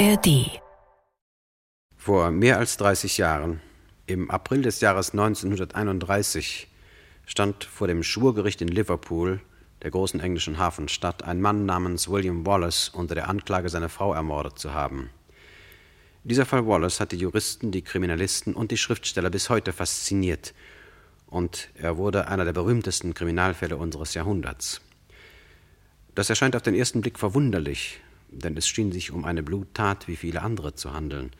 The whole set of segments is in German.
ARD Vor mehr als 30 Jahren, im April des Jahres 1931, stand vor dem Schwurgericht in Liverpool, der großen englischen Hafenstadt, ein Mann namens William Wallace unter der Anklage, seine Frau ermordet zu haben. Dieser Fall Wallace hat die Juristen, die Kriminalisten und die Schriftsteller bis heute fasziniert, und er wurde einer der berühmtesten Kriminalfälle unseres Jahrhunderts. Das erscheint auf den ersten Blick verwunderlich, denn es schien sich um eine Bluttat wie viele andere zu handeln.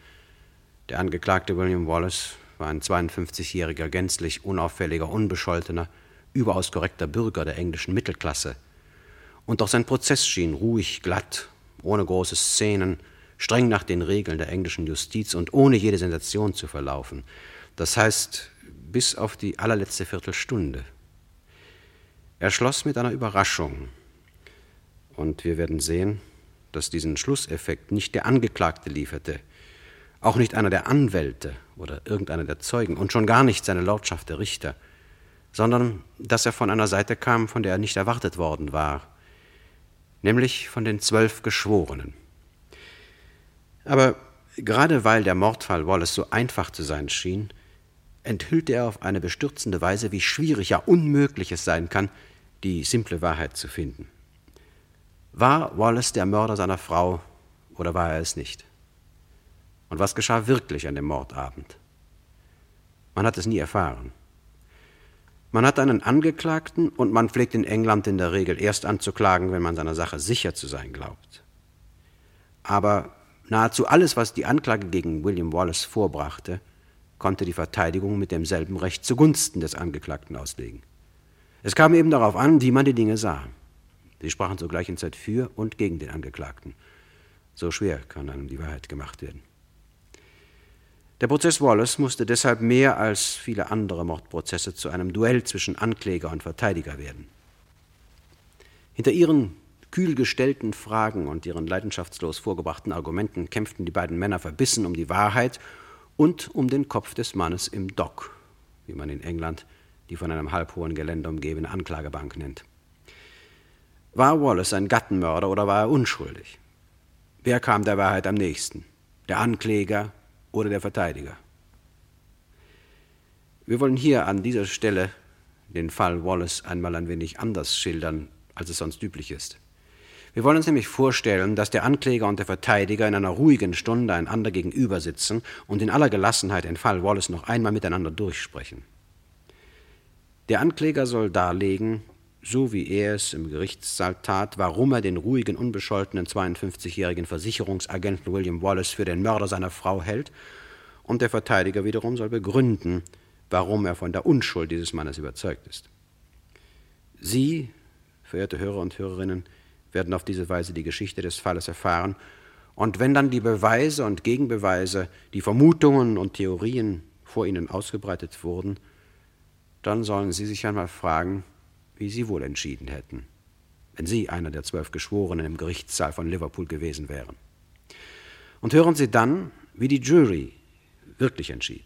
Der Angeklagte William Wallace war ein 52-jähriger, gänzlich unauffälliger, unbescholtener, überaus korrekter Bürger der englischen Mittelklasse. Und doch sein Prozess schien ruhig, glatt, ohne große Szenen, streng nach den Regeln der englischen Justiz und ohne jede Sensation zu verlaufen. Das heißt, bis auf die allerletzte Viertelstunde. Er schloss mit einer Überraschung. Und wir werden sehen, dass diesen Schlusseffekt nicht der Angeklagte lieferte, auch nicht einer der Anwälte oder irgendeiner der Zeugen und schon gar nicht seine Lordschaft der Richter, sondern dass er von einer Seite kam, von der er nicht erwartet worden war, nämlich von den zwölf Geschworenen. Aber gerade weil der Mordfall Wallace so einfach zu sein schien, enthüllte er auf eine bestürzende Weise, wie schwierig, ja unmöglich es sein kann, die simple Wahrheit zu finden. War Wallace der Mörder seiner Frau oder war er es nicht? Und was geschah wirklich an dem Mordabend? Man hat es nie erfahren. Man hat einen Angeklagten und man pflegt in England in der Regel erst anzuklagen, wenn man seiner Sache sicher zu sein glaubt. Aber nahezu alles, was die Anklage gegen William Wallace vorbrachte, konnte die Verteidigung mit demselben Recht zugunsten des Angeklagten auslegen. Es kam eben darauf an, wie man die Dinge sah. Sie sprachen zur gleichen Zeit für und gegen den Angeklagten. So schwer kann einem die Wahrheit gemacht werden. Der Prozess Wallace musste deshalb mehr als viele andere Mordprozesse zu einem Duell zwischen Ankläger und Verteidiger werden. Hinter ihren kühl gestellten Fragen und ihren leidenschaftslos vorgebrachten Argumenten kämpften die beiden Männer verbissen um die Wahrheit und um den Kopf des Mannes im Dock, wie man in England die von einem halbhohen Geländer umgebene Anklagebank nennt. War Wallace ein Gattenmörder oder war er unschuldig? Wer kam der Wahrheit am nächsten? Der Ankläger oder der Verteidiger? Wir wollen hier an dieser Stelle den Fall Wallace einmal ein wenig anders schildern, als es sonst üblich ist. Wir wollen uns nämlich vorstellen, dass der Ankläger und der Verteidiger in einer ruhigen Stunde einander gegenüber sitzen und in aller Gelassenheit den Fall Wallace noch einmal miteinander durchsprechen. Der Ankläger soll darlegen, so wie er es im Gerichtssaal tat, warum er den ruhigen, unbescholtenen 52-jährigen Versicherungsagenten William Wallace für den Mörder seiner Frau hält, und der Verteidiger wiederum soll begründen, warum er von der Unschuld dieses Mannes überzeugt ist. Sie, verehrte Hörer und Hörerinnen, werden auf diese Weise die Geschichte des Falles erfahren, und wenn dann die Beweise und Gegenbeweise, die Vermutungen und Theorien vor Ihnen ausgebreitet wurden, dann sollen Sie sich einmal fragen, wie Sie wohl entschieden hätten, wenn Sie einer der zwölf Geschworenen im Gerichtssaal von Liverpool gewesen wären. Und hören Sie dann, wie die Jury wirklich entschied.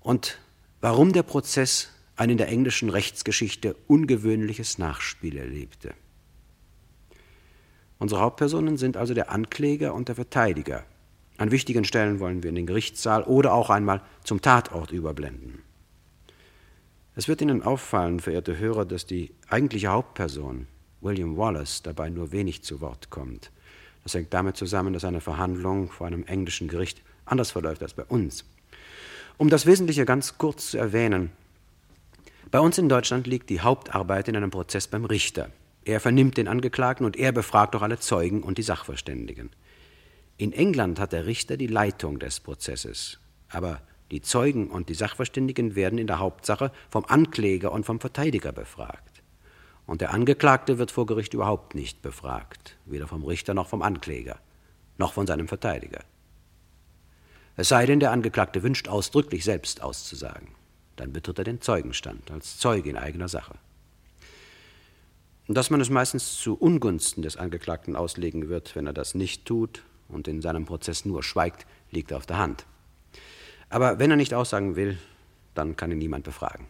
Und warum der Prozess ein in der englischen Rechtsgeschichte ungewöhnliches Nachspiel erlebte. Unsere Hauptpersonen sind also der Ankläger und der Verteidiger. An wichtigen Stellen wollen wir in den Gerichtssaal oder auch einmal zum Tatort überblenden. Es wird Ihnen auffallen, verehrte Hörer, dass die eigentliche Hauptperson, William Wallace, dabei nur wenig zu Wort kommt. Das hängt damit zusammen, dass eine Verhandlung vor einem englischen Gericht anders verläuft als bei uns. Um das Wesentliche ganz kurz zu erwähnen, bei uns in Deutschland liegt die Hauptarbeit in einem Prozess beim Richter. Er vernimmt den Angeklagten und er befragt auch alle Zeugen und die Sachverständigen. In England hat der Richter die Leitung des Prozesses, aber die Zeugen und die Sachverständigen werden in der Hauptsache vom Ankläger und vom Verteidiger befragt. Und der Angeklagte wird vor Gericht überhaupt nicht befragt, weder vom Richter noch vom Ankläger, noch von seinem Verteidiger. Es sei denn, der Angeklagte wünscht ausdrücklich selbst auszusagen. Dann betritt er den Zeugenstand als Zeuge in eigener Sache. Dass man es meistens zu Ungunsten des Angeklagten auslegen wird, wenn er das nicht tut und in seinem Prozess nur schweigt, liegt auf der Hand. Aber wenn er nicht aussagen will, dann kann ihn niemand befragen.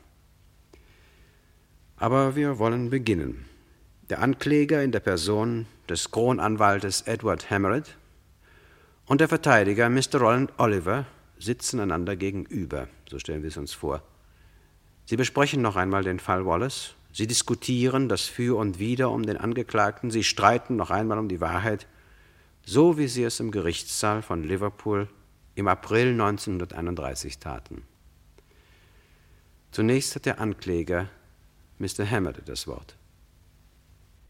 Aber wir wollen beginnen. Der Ankläger in der Person des Kronanwaltes Edward Hammered und der Verteidiger, Mr. Roland Oliver, sitzen einander gegenüber, so stellen wir es uns vor. Sie besprechen noch einmal den Fall Wallace, sie diskutieren das Für und Wider um den Angeklagten, sie streiten noch einmal um die Wahrheit, so wie sie es im Gerichtssaal von Liverpool im April 1931 taten. Zunächst hat der Ankläger, Mr. Hammond, das Wort.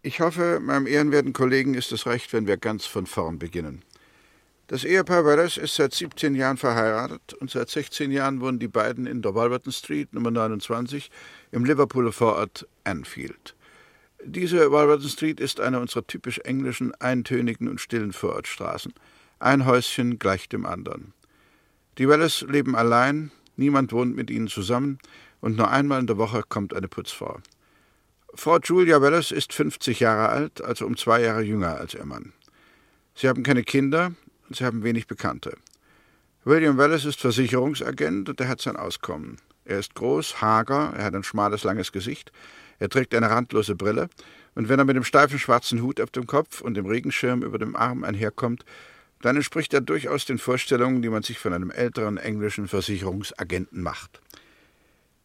Ich hoffe, meinem ehrenwerten Kollegen ist es recht, wenn wir ganz von vorn beginnen. Das Ehepaar Wallace ist seit 17 Jahren verheiratet und seit 16 Jahren wohnen die beiden in der Wolverton Street Nummer 29 im Liverpooler Vorort Anfield. Diese Wolverton Street ist eine unserer typisch englischen, eintönigen und stillen Vorortstraßen. Ein Häuschen gleich dem anderen. Die Wallace leben allein, niemand wohnt mit ihnen zusammen und nur einmal in der Woche kommt eine Putzfrau. Frau Julia Wallace ist 50 Jahre alt, also um zwei Jahre jünger als ihr Mann. Sie haben keine Kinder, und sie haben wenig Bekannte. William Wallace ist Versicherungsagent und er hat sein Auskommen. Er ist groß, hager, er hat ein schmales, langes Gesicht, er trägt eine randlose Brille, und wenn er mit dem steifen schwarzen Hut auf dem Kopf und dem Regenschirm über dem Arm einherkommt, dann entspricht er durchaus den Vorstellungen, die man sich von einem älteren englischen Versicherungsagenten macht.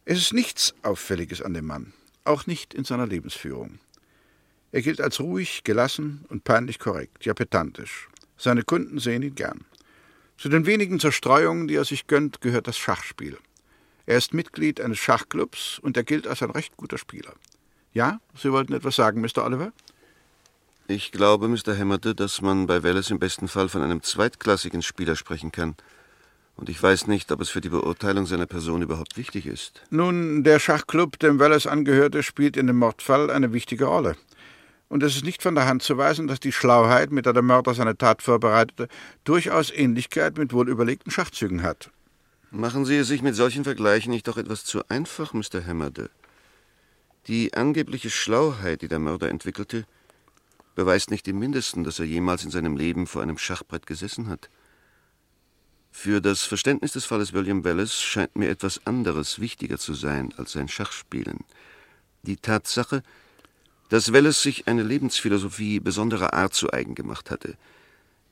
Es ist nichts Auffälliges an dem Mann, auch nicht in seiner Lebensführung. Er gilt als ruhig, gelassen und peinlich korrekt, ja pedantisch. Seine Kunden sehen ihn gern. Zu den wenigen Zerstreuungen, die er sich gönnt, gehört das Schachspiel. Er ist Mitglied eines Schachclubs und er gilt als ein recht guter Spieler. Ja, Sie wollten etwas sagen, Mr. Oliver? Ich glaube, Mr. Hämmerte, dass man bei Wallace im besten Fall von einem zweitklassigen Spieler sprechen kann. Und ich weiß nicht, ob es für die Beurteilung seiner Person überhaupt wichtig ist. Nun, der Schachclub, dem Wallace angehörte, spielt in dem Mordfall eine wichtige Rolle und es ist nicht von der Hand zu weisen, dass die Schlauheit, mit der der Mörder seine Tat vorbereitete, durchaus Ähnlichkeit mit wohlüberlegten Schachzügen hat. Machen Sie es sich mit solchen Vergleichen nicht doch etwas zu einfach, Mr. Hammerde. Die angebliche Schlauheit, die der Mörder entwickelte, beweist nicht im mindesten, dass er jemals in seinem Leben vor einem Schachbrett gesessen hat. Für das Verständnis des Falles William Wallace scheint mir etwas anderes wichtiger zu sein als sein Schachspielen. Die Tatsache, dass Welles sich eine Lebensphilosophie besonderer Art zu eigen gemacht hatte,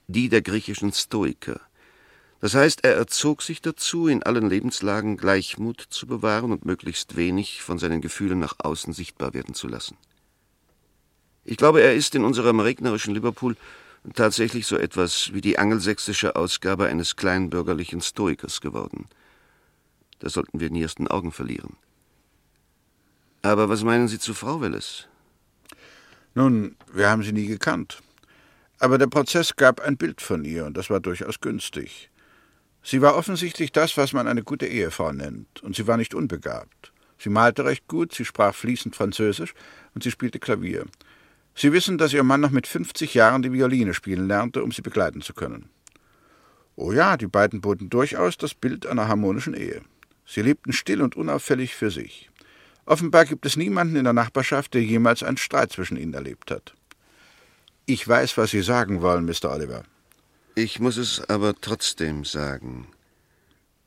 die der griechischen Stoiker. Das heißt, er erzog sich dazu, in allen Lebenslagen Gleichmut zu bewahren und möglichst wenig von seinen Gefühlen nach außen sichtbar werden zu lassen. Ich glaube, er ist in unserem regnerischen Liverpool tatsächlich so etwas wie die angelsächsische Ausgabe eines kleinbürgerlichen Stoikers geworden. Das sollten wir nie aus den Augen verlieren. Aber was meinen Sie zu Frau Welles? Nun, wir haben sie nie gekannt. Aber der Prozess gab ein Bild von ihr, und das war durchaus günstig. Sie war offensichtlich das, was man eine gute Ehefrau nennt, und sie war nicht unbegabt. Sie malte recht gut, sie sprach fließend Französisch und sie spielte Klavier. Sie wissen, dass Ihr Mann noch mit 50 Jahren die Violine spielen lernte, um sie begleiten zu können. Oh ja, die beiden boten durchaus das Bild einer harmonischen Ehe. Sie lebten still und unauffällig für sich. Offenbar gibt es niemanden in der Nachbarschaft, der jemals einen Streit zwischen ihnen erlebt hat. Ich weiß, was Sie sagen wollen, Mr. Oliver. Ich muss es aber trotzdem sagen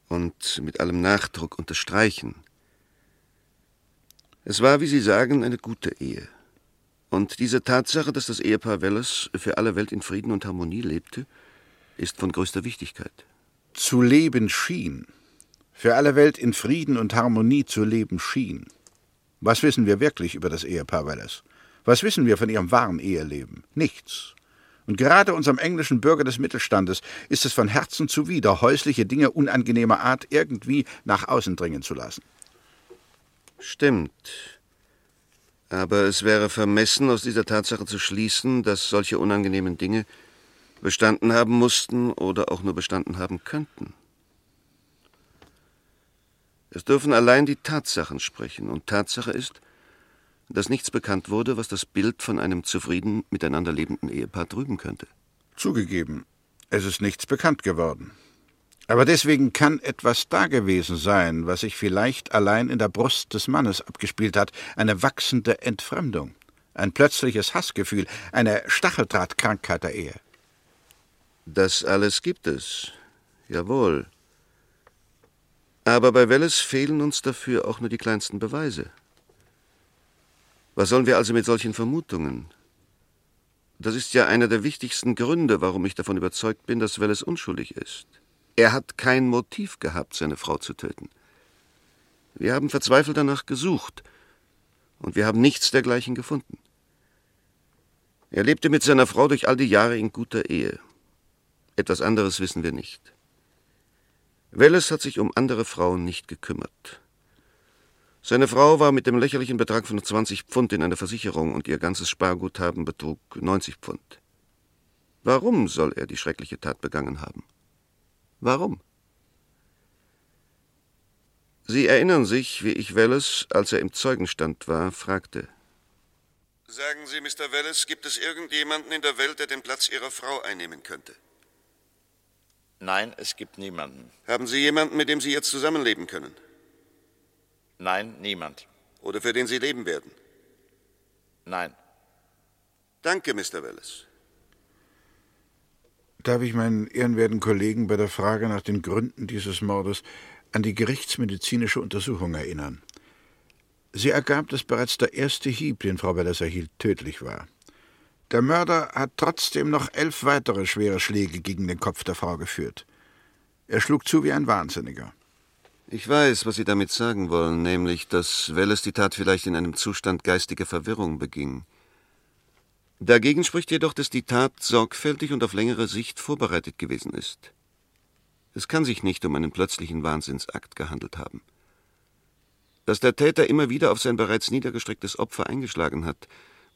und mit allem Nachdruck unterstreichen. Es war, wie Sie sagen, eine gute Ehe. Und diese Tatsache, dass das Ehepaar Welles für alle Welt in Frieden und Harmonie lebte, ist von größter Wichtigkeit. Zu leben schien. Für alle Welt in Frieden und Harmonie zu leben schien. Was wissen wir wirklich über das Ehepaar Wallace? Was wissen wir von ihrem wahren Eheleben? Nichts. Und gerade unserem englischen Bürger des Mittelstandes ist es von Herzen zuwider, häusliche Dinge unangenehmer Art irgendwie nach außen dringen zu lassen. Stimmt. Aber es wäre vermessen, aus dieser Tatsache zu schließen, dass solche unangenehmen Dinge bestanden haben mussten oder auch nur bestanden haben könnten. Es dürfen allein die Tatsachen sprechen, und Tatsache ist, dass nichts bekannt wurde, was das Bild von einem zufrieden miteinander lebenden Ehepaar trüben könnte. Zugegeben, es ist nichts bekannt geworden. Aber deswegen kann etwas dagewesen sein, was sich vielleicht allein in der Brust des Mannes abgespielt hat, eine wachsende Entfremdung, ein plötzliches Hassgefühl, eine Stacheldrahtkrankheit der Ehe. Das alles gibt es, jawohl. Aber bei Welles fehlen uns dafür auch nur die kleinsten Beweise. Was sollen wir also mit solchen Vermutungen? Das ist ja einer der wichtigsten Gründe, warum ich davon überzeugt bin, dass Welles unschuldig ist. Er hat kein Motiv gehabt, seine Frau zu töten. Wir haben verzweifelt danach gesucht, und wir haben nichts dergleichen gefunden. Er lebte mit seiner Frau durch all die Jahre in guter Ehe. Etwas anderes wissen wir nicht. Welles hat sich um andere Frauen nicht gekümmert. Seine Frau war mit dem lächerlichen Betrag von 20 Pfund in einer Versicherung und ihr ganzes Sparguthaben betrug 90 Pfund. Warum soll er die schreckliche Tat begangen haben? Warum? Sie erinnern sich, wie ich Welles, als er im Zeugenstand war, fragte. Sagen Sie, Mr. Welles, gibt es irgendjemanden in der Welt, der den Platz Ihrer Frau einnehmen könnte? Nein, es gibt niemanden. Haben Sie jemanden, mit dem Sie jetzt zusammenleben können? Nein, niemand. Oder für den Sie leben werden? Nein. Danke, Mr. Welles. Darf ich meinen ehrenwerten Kollegen bei der Frage nach den Gründen dieses Mordes an die gerichtsmedizinische Untersuchung erinnern? Sie ergab, dass bereits der erste Hieb, den Frau Welles erhielt, tödlich war. Der Mörder hat trotzdem noch elf weitere schwere Schläge gegen den Kopf der Frau geführt. Er schlug zu wie ein Wahnsinniger. Ich weiß, was Sie damit sagen wollen, nämlich, dass Welles die Tat vielleicht in einem Zustand geistiger Verwirrung beging. Dagegen spricht jedoch, dass die Tat sorgfältig und auf längere Sicht vorbereitet gewesen ist. Es kann sich nicht um einen plötzlichen Wahnsinnsakt gehandelt haben. Dass der Täter immer wieder auf sein bereits niedergestrecktes Opfer eingeschlagen hat,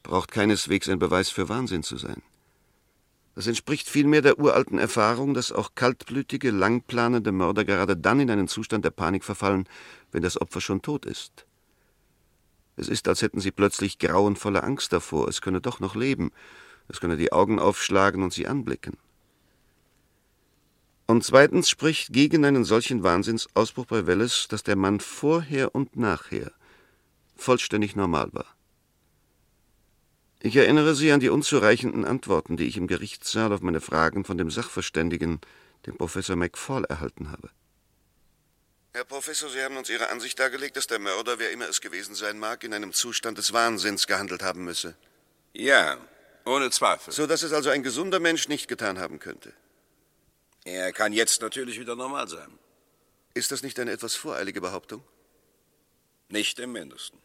braucht keineswegs ein Beweis für Wahnsinn zu sein. Das entspricht vielmehr der uralten Erfahrung, dass auch kaltblütige, langplanende Mörder gerade dann in einen Zustand der Panik verfallen, wenn das Opfer schon tot ist. Es ist, als hätten sie plötzlich grauenvolle Angst davor, es könne doch noch leben, es könne die Augen aufschlagen und sie anblicken. Und zweitens spricht gegen einen solchen Wahnsinnsausbruch bei Welles, dass der Mann vorher und nachher vollständig normal war. Ich erinnere Sie an die unzureichenden Antworten, die ich im Gerichtssaal auf meine Fragen von dem Sachverständigen, dem Professor McFall, erhalten habe. Herr Professor, Sie haben uns Ihre Ansicht dargelegt, dass der Mörder, wer immer es gewesen sein mag, in einem Zustand des Wahnsinns gehandelt haben müsse. Ja, ohne Zweifel. So dass es also ein gesunder Mensch nicht getan haben könnte. Er kann jetzt natürlich wieder normal sein. Ist das nicht eine etwas voreilige Behauptung? Nicht im mindesten.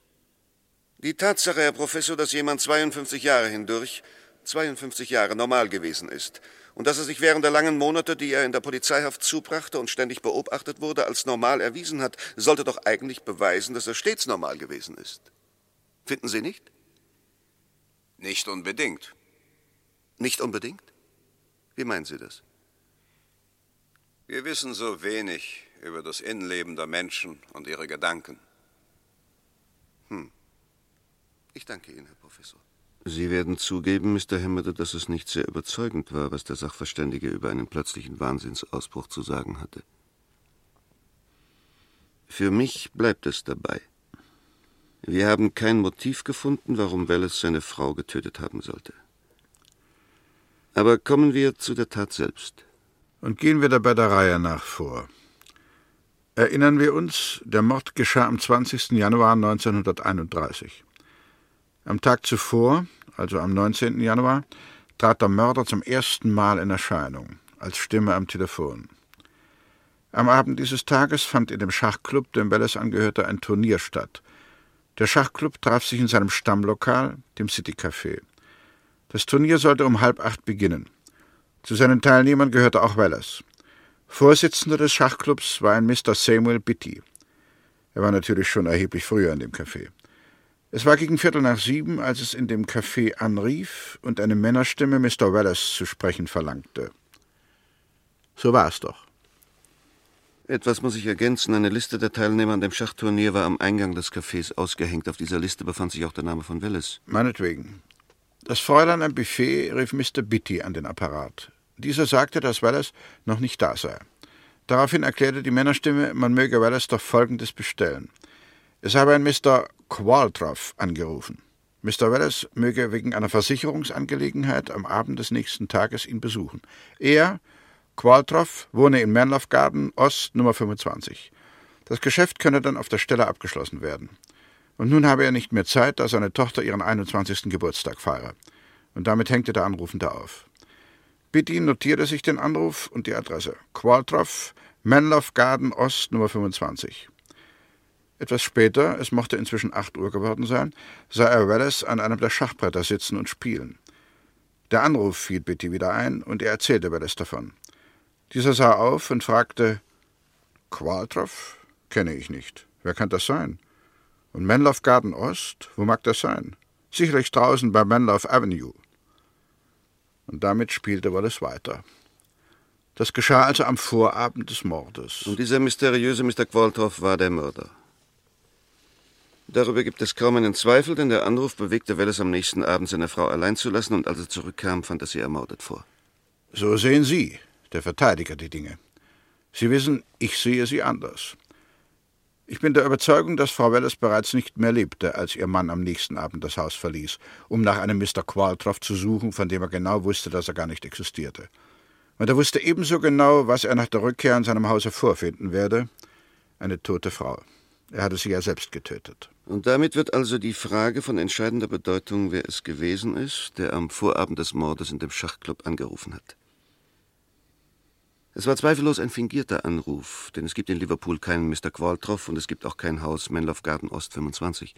Die Tatsache, Herr Professor, dass jemand 52 Jahre hindurch 52 Jahre normal gewesen ist und dass er sich während der langen Monate, die er in der Polizeihaft zubrachte und ständig beobachtet wurde, als normal erwiesen hat, sollte doch eigentlich beweisen, dass er stets normal gewesen ist. Finden Sie nicht? Nicht unbedingt. Nicht unbedingt? Wie meinen Sie das? Wir wissen so wenig über das Innenleben der Menschen und ihre Gedanken. Hm. Ich danke Ihnen, Herr Professor. Sie werden zugeben, Mr. Hammond, dass es nicht sehr überzeugend war, was der Sachverständige über einen plötzlichen Wahnsinnsausbruch zu sagen hatte. Für mich bleibt es dabei. Wir haben kein Motiv gefunden, warum Wallace seine Frau getötet haben sollte. Aber kommen wir zu der Tat selbst. Und gehen wir dabei der Reihe nach vor. Erinnern wir uns, der Mord geschah am 20. Januar 1931. Am Tag zuvor, also am 19. Januar, trat der Mörder zum ersten Mal in Erscheinung, als Stimme am Telefon. Am Abend dieses Tages fand in dem Schachclub, dem Welles angehörte, ein Turnier statt. Der Schachclub traf sich in seinem Stammlokal, dem City Café. Das Turnier sollte um halb acht beginnen. Zu seinen Teilnehmern gehörte auch Welles. Vorsitzender des Schachclubs war ein Mr. Samuel Bitty. Er war natürlich schon erheblich früher in dem Café. Es war gegen Viertel nach sieben, als es in dem Café anrief und eine Männerstimme Mr. Wallace zu sprechen verlangte. So war es doch. Etwas muss ich ergänzen. Eine Liste der Teilnehmer an dem Schachturnier war am Eingang des Cafés ausgehängt. Auf dieser Liste befand sich auch der Name von Wallace. Meinetwegen. Das Fräulein am Buffet rief Mr. Bitty an den Apparat. Dieser sagte, dass Wallace noch nicht da sei. Daraufhin erklärte die Männerstimme, man möge Wallace doch Folgendes bestellen. Es habe ein Mr. Qualtrough angerufen. Mr. Wallace möge wegen einer Versicherungsangelegenheit am Abend des nächsten Tages ihn besuchen. Er, Qualtrough, wohne in Manlove Garden, Ost Nummer 25. Das Geschäft könne dann auf der Stelle abgeschlossen werden. Und nun habe er nicht mehr Zeit, da seine Tochter ihren 21. Geburtstag feiere. Und damit hängte der Anrufende auf. Bitty notierte sich den Anruf und die Adresse. Qualtroff, Menloff Garden Ost, Nummer 25. Etwas später, es mochte inzwischen acht Uhr geworden sein, sah er Wallace an einem der Schachbretter sitzen und spielen. Der Anruf fiel Bitty wieder ein und er erzählte Wallace davon. Dieser sah auf und fragte: Qualtroff? Kenne ich nicht. Wer kann das sein? Und Menloff Garden Ost? Wo mag das sein? Sicherlich draußen bei Menloff Avenue. Und damit spielte Wallace weiter. Das geschah also am Vorabend des Mordes. Und dieser mysteriöse Mr. Qualtroff war der Mörder. Darüber gibt es kaum einen Zweifel, denn der Anruf bewegte Welles am nächsten Abend, seine Frau allein zu lassen, und als er zurückkam, fand er sie ermordet vor. So sehen Sie, der Verteidiger, die Dinge. Sie wissen, ich sehe sie anders. Ich bin der Überzeugung, dass Frau Welles bereits nicht mehr lebte, als ihr Mann am nächsten Abend das Haus verließ, um nach einem Mr. Qualtroff zu suchen, von dem er genau wusste, dass er gar nicht existierte. Und er wusste ebenso genau, was er nach der Rückkehr in seinem Hause vorfinden werde: eine tote Frau. Er hatte sie ja selbst getötet. Und damit wird also die Frage von entscheidender Bedeutung, wer es gewesen ist, der am Vorabend des Mordes in dem Schachclub angerufen hat. Es war zweifellos ein fingierter Anruf, denn es gibt in Liverpool keinen Mr. Qualtroff und es gibt auch kein Haus Menloff Garden Ost 25.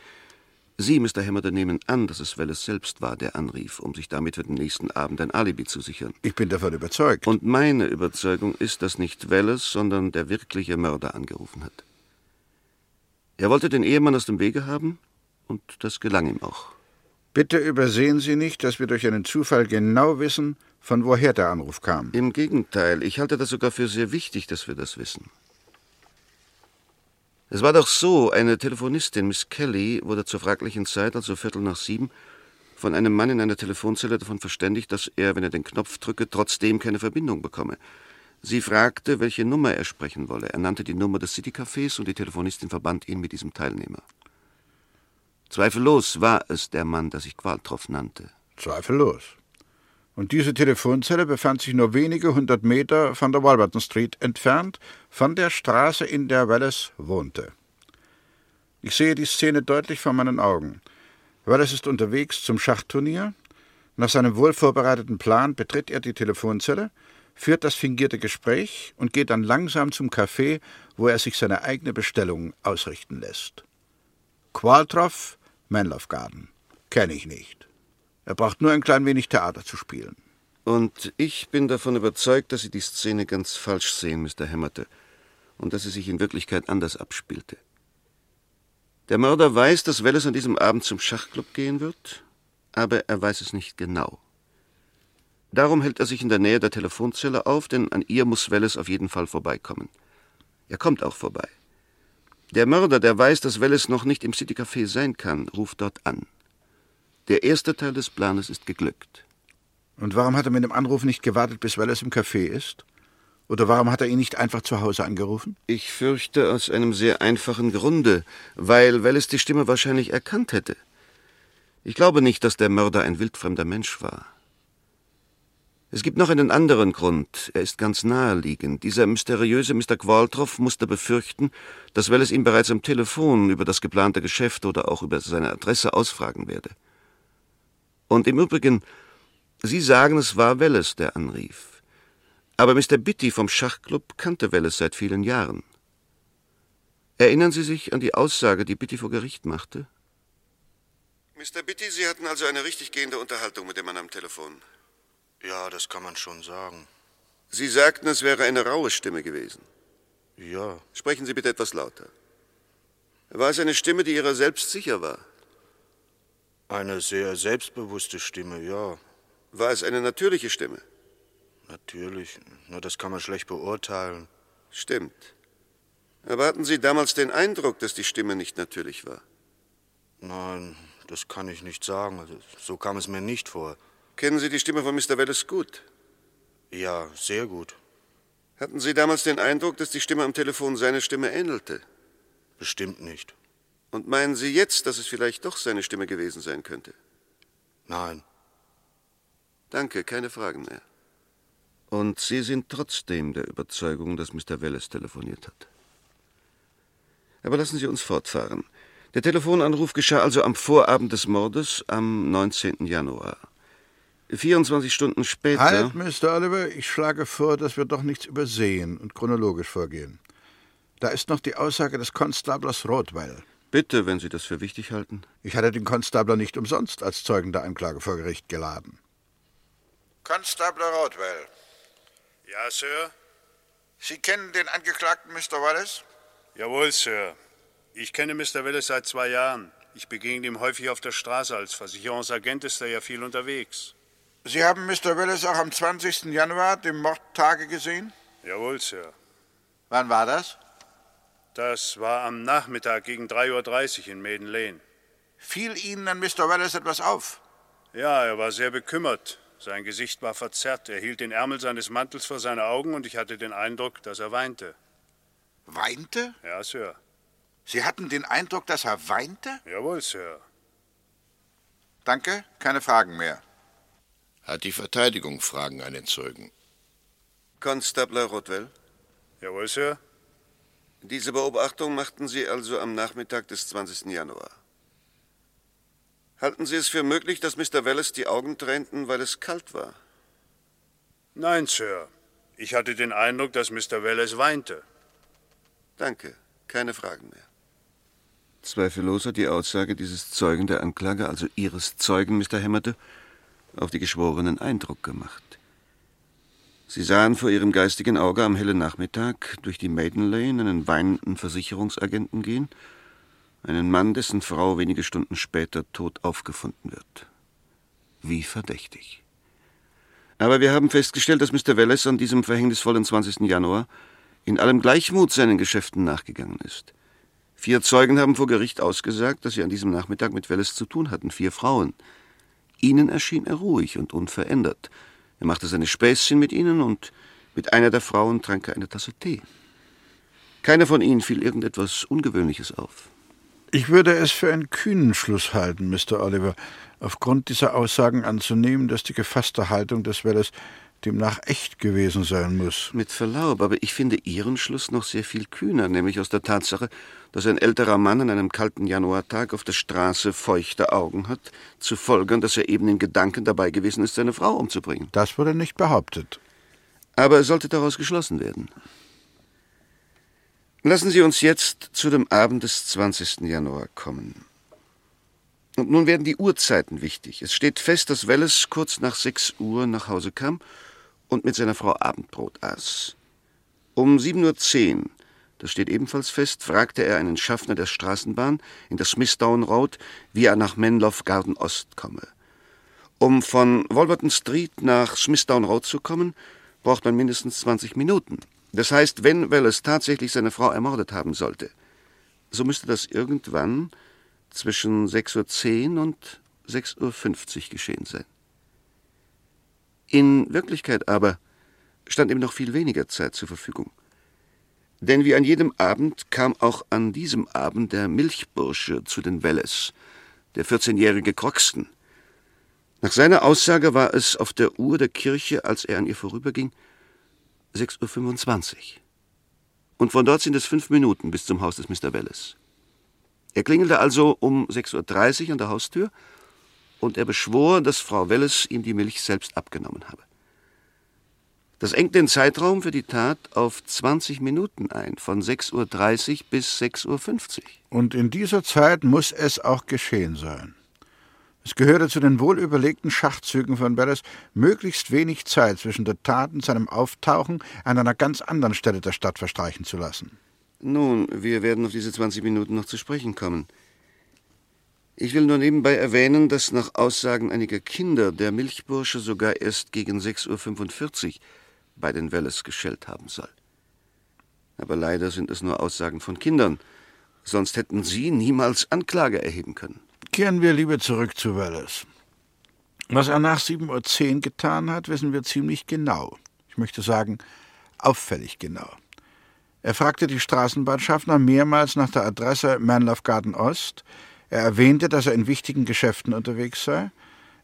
Sie, Mr. Hammerton, nehmen an, dass es Welles selbst war, der anrief, um sich damit für den nächsten Abend ein Alibi zu sichern. Ich bin davon überzeugt. Und meine Überzeugung ist, dass nicht Welles, sondern der wirkliche Mörder angerufen hat. Er wollte den Ehemann aus dem Wege haben, und das gelang ihm auch. Bitte übersehen Sie nicht, dass wir durch einen Zufall genau wissen, von woher der Anruf kam. Im Gegenteil, ich halte das sogar für sehr wichtig, dass wir das wissen. Es war doch so, eine Telefonistin, Miss Kelly, wurde zur fraglichen Zeit, also Viertel nach sieben, von einem Mann in einer Telefonzelle davon verständigt, dass er, wenn er den Knopf drücke, trotzdem keine Verbindung bekomme. Sie fragte, welche Nummer er sprechen wolle. Er nannte die Nummer des City-Cafés und die Telefonistin verband ihn mit diesem Teilnehmer. Zweifellos war es der Mann, der sich Qualtroff nannte. Zweifellos. Und diese Telefonzelle befand sich nur wenige hundert Meter von der Walberton Street entfernt, von der Straße, in der Wallace wohnte. Ich sehe die Szene deutlich vor meinen Augen. Wallace ist unterwegs zum Schachturnier. Nach seinem wohlvorbereiteten Plan betritt er die Telefonzelle, führt das fingierte Gespräch und geht dann langsam zum Café, wo er sich seine eigene Bestellung ausrichten lässt. Qualtroff, Manlove Garden. Kenne ich nicht. Er braucht nur ein klein wenig Theater zu spielen. Und ich bin davon überzeugt, dass Sie die Szene ganz falsch sehen, Mr. Hämmerte, und dass sie sich in Wirklichkeit anders abspielte. Der Mörder weiß, dass Welles an diesem Abend zum Schachclub gehen wird, aber er weiß es nicht genau. Darum hält er sich in der Nähe der Telefonzelle auf, denn an ihr muss Welles auf jeden Fall vorbeikommen. Er kommt auch vorbei. Der Mörder, der weiß, dass Welles noch nicht im City Café sein kann, ruft dort an. Der erste Teil des Planes ist geglückt. Und warum hat er mit dem Anruf nicht gewartet, bis Welles im Café ist? Oder warum hat er ihn nicht einfach zu Hause angerufen? Ich fürchte aus einem sehr einfachen Grunde, weil Welles die Stimme wahrscheinlich erkannt hätte. Ich glaube nicht, dass der Mörder ein wildfremder Mensch war. Es gibt noch einen anderen Grund. Er ist ganz naheliegend. Dieser mysteriöse Mr. Qualtroff musste befürchten, dass Welles ihn bereits am Telefon über das geplante Geschäft oder auch über seine Adresse ausfragen werde. Und im Übrigen, Sie sagen, es war Welles, der anrief. Aber Mr. Bitty vom Schachclub kannte Welles seit vielen Jahren. Erinnern Sie sich an die Aussage, die Bitty vor Gericht machte? Mr. Bitty, Sie hatten also eine richtig gehende Unterhaltung mit dem Mann am Telefon. Ja, das kann man schon sagen. Sie sagten, es wäre eine raue Stimme gewesen. Ja. Sprechen Sie bitte etwas lauter. War es eine Stimme, die Ihrer selbst sicher war? Eine sehr selbstbewusste Stimme, ja. War es eine natürliche Stimme? Natürlich. Nur das kann man schlecht beurteilen. Stimmt. Aber hatten Sie damals den Eindruck, dass die Stimme nicht natürlich war? Nein, das kann ich nicht sagen. Also, so kam es mir nicht vor. Kennen Sie die Stimme von Mr. Welles gut? Ja, sehr gut. Hatten Sie damals den Eindruck, dass die Stimme am Telefon seine Stimme ähnelte? Bestimmt nicht. Und meinen Sie jetzt, dass es vielleicht doch seine Stimme gewesen sein könnte? Nein. Danke, keine Fragen mehr. Und Sie sind trotzdem der Überzeugung, dass Mr. Welles telefoniert hat. Aber lassen Sie uns fortfahren. Der Telefonanruf geschah also am Vorabend des Mordes, am 19. Januar. 24 Stunden später. Halt, Mr. Oliver, ich schlage vor, dass wir doch nichts übersehen und chronologisch vorgehen. Da ist noch die Aussage des Konstablers Rothwell. Bitte, wenn Sie das für wichtig halten. Ich hatte den Konstabler nicht umsonst als Zeugen der Anklage vor Gericht geladen. Konstabler Rothwell. Ja, Sir? Sie kennen den Angeklagten Mr. Wallace? Jawohl, Sir. Ich kenne Mr. Wallace seit zwei Jahren. Ich begegne ihm häufig auf der Straße. Als Versicherungsagent ist er ja viel unterwegs. Sie haben Mr. Wallace auch am 20. Januar, dem Mordtage, gesehen? Jawohl, Sir. Wann war das? Das war am Nachmittag gegen 3.30 Uhr in Maiden Lane. Fiel Ihnen an Mr. Wallace etwas auf? Ja, er war sehr bekümmert. Sein Gesicht war verzerrt. Er hielt den Ärmel seines Mantels vor seine Augen und ich hatte den Eindruck, dass er weinte. Weinte? Ja, Sir. Sie hatten den Eindruck, dass er weinte? Jawohl, Sir. Danke, keine Fragen mehr. Hat die Verteidigung Fragen an den Zeugen? Konstabler Rothwell? Jawohl, Sir. Diese Beobachtung machten Sie also am Nachmittag des 20. Januar. Halten Sie es für möglich, dass Mr. Wallace die Augen tränten, weil es kalt war? Nein, Sir. Ich hatte den Eindruck, dass Mr. Wallace weinte. Danke. Keine Fragen mehr. Zweifellos hat die Aussage dieses Zeugen der Anklage, also Ihres Zeugen, Mr. Hämmerte, auf die Geschworenen Eindruck gemacht. Sie sahen vor ihrem geistigen Auge am hellen Nachmittag durch die Maiden Lane einen weinenden Versicherungsagenten gehen, einen Mann, dessen Frau wenige Stunden später tot aufgefunden wird. Wie verdächtig. Aber wir haben festgestellt, dass Mr. Wallace an diesem verhängnisvollen 20. Januar in allem Gleichmut seinen Geschäften nachgegangen ist. Vier Zeugen haben vor Gericht ausgesagt, dass sie an diesem Nachmittag mit Wallace zu tun hatten, vier Frauen. Ihnen erschien er ruhig und unverändert. Er machte seine Späßchen mit ihnen und mit einer der Frauen trank er eine Tasse Tee. Keiner von ihnen fiel irgendetwas Ungewöhnliches auf. Ich würde es für einen kühnen Schluss halten, Mr. Oliver, aufgrund dieser Aussagen anzunehmen, dass die gefasste Haltung des Wallace demnach echt gewesen sein muss. Mit Verlaub, aber ich finde Ihren Schluss noch sehr viel kühner, nämlich aus der Tatsache, dass ein älterer Mann an einem kalten Januartag auf der Straße feuchte Augen hat, zu folgern, dass er eben in Gedanken dabei gewesen ist, seine Frau umzubringen. Das wurde nicht behauptet. Aber es sollte daraus geschlossen werden. Lassen Sie uns jetzt zu dem Abend des 20. Januar kommen. Und nun werden die Uhrzeiten wichtig. Es steht fest, dass Welles kurz nach 6 Uhr nach Hause kam und mit seiner Frau Abendbrot aß. Um 7.10 Uhr, das steht ebenfalls fest, fragte er einen Schaffner der Straßenbahn in der Smithdown Road, wie er nach Menloff Garden Ost komme. Um von Wolverton Street nach Smithdown Road zu kommen, braucht man mindestens 20 Minuten. Das heißt, wenn Wallace tatsächlich seine Frau ermordet haben sollte, so müsste das irgendwann zwischen 6.10 Uhr und 6.50 Uhr geschehen sein. In Wirklichkeit aber stand ihm noch viel weniger Zeit zur Verfügung. Denn wie an jedem Abend kam auch an diesem Abend der Milchbursche zu den Welles, der 14-jährige Croxton. Nach seiner Aussage war es auf der Uhr der Kirche, als er an ihr vorüberging, 6.25 Uhr. Und von dort sind es fünf Minuten bis zum Haus des Mr. Welles. Er klingelte also um 6.30 Uhr an der Haustür und er beschwor, dass Frau Welles ihm die Milch selbst abgenommen habe. Das engt den Zeitraum für die Tat auf 20 Minuten ein, von 6.30 Uhr bis 6.50 Uhr. Und in dieser Zeit muss es auch geschehen sein. Es gehörte zu den wohlüberlegten Schachzügen von Beres, möglichst wenig Zeit zwischen der Tat und seinem Auftauchen an einer ganz anderen Stelle der Stadt verstreichen zu lassen. Nun, wir werden auf diese 20 Minuten noch zu sprechen kommen. Ich will nur nebenbei erwähnen, dass nach Aussagen einiger Kinder der Milchbursche sogar erst gegen 6.45 Uhr bei den Welles geschellt haben soll. Aber leider sind es nur Aussagen von Kindern, sonst hätten Sie niemals Anklage erheben können. Kehren wir lieber zurück zu Welles. Was er nach 7.10 Uhr getan hat, wissen wir ziemlich genau. Ich möchte sagen, auffällig genau. Er fragte die Straßenbahnschaffner mehrmals nach der Adresse Manlove Garden Ost. Er erwähnte, dass er in wichtigen Geschäften unterwegs sei.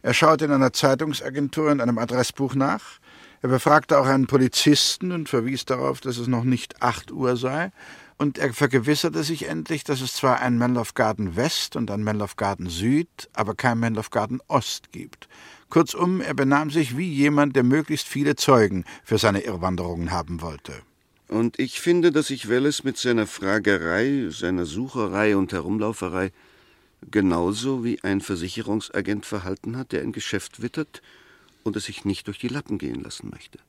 Er schaute in einer Zeitungsagentur in einem Adressbuch nach. Er befragte auch einen Polizisten und verwies darauf, dass es noch nicht acht Uhr sei. Und er vergewisserte sich endlich, dass es zwar ein Manlove Garden West und ein Manlove Garden Süd, aber kein Manlove Garden Ost gibt. Kurzum, er benahm sich wie jemand, der möglichst viele Zeugen für seine Irrwanderungen haben wollte. Und ich finde, dass sich Welles mit seiner Fragerei, seiner Sucherei und Herumlauferei genauso wie ein Versicherungsagent verhalten hat, der ein Geschäft wittert und es sich nicht durch die Lappen gehen lassen möchte.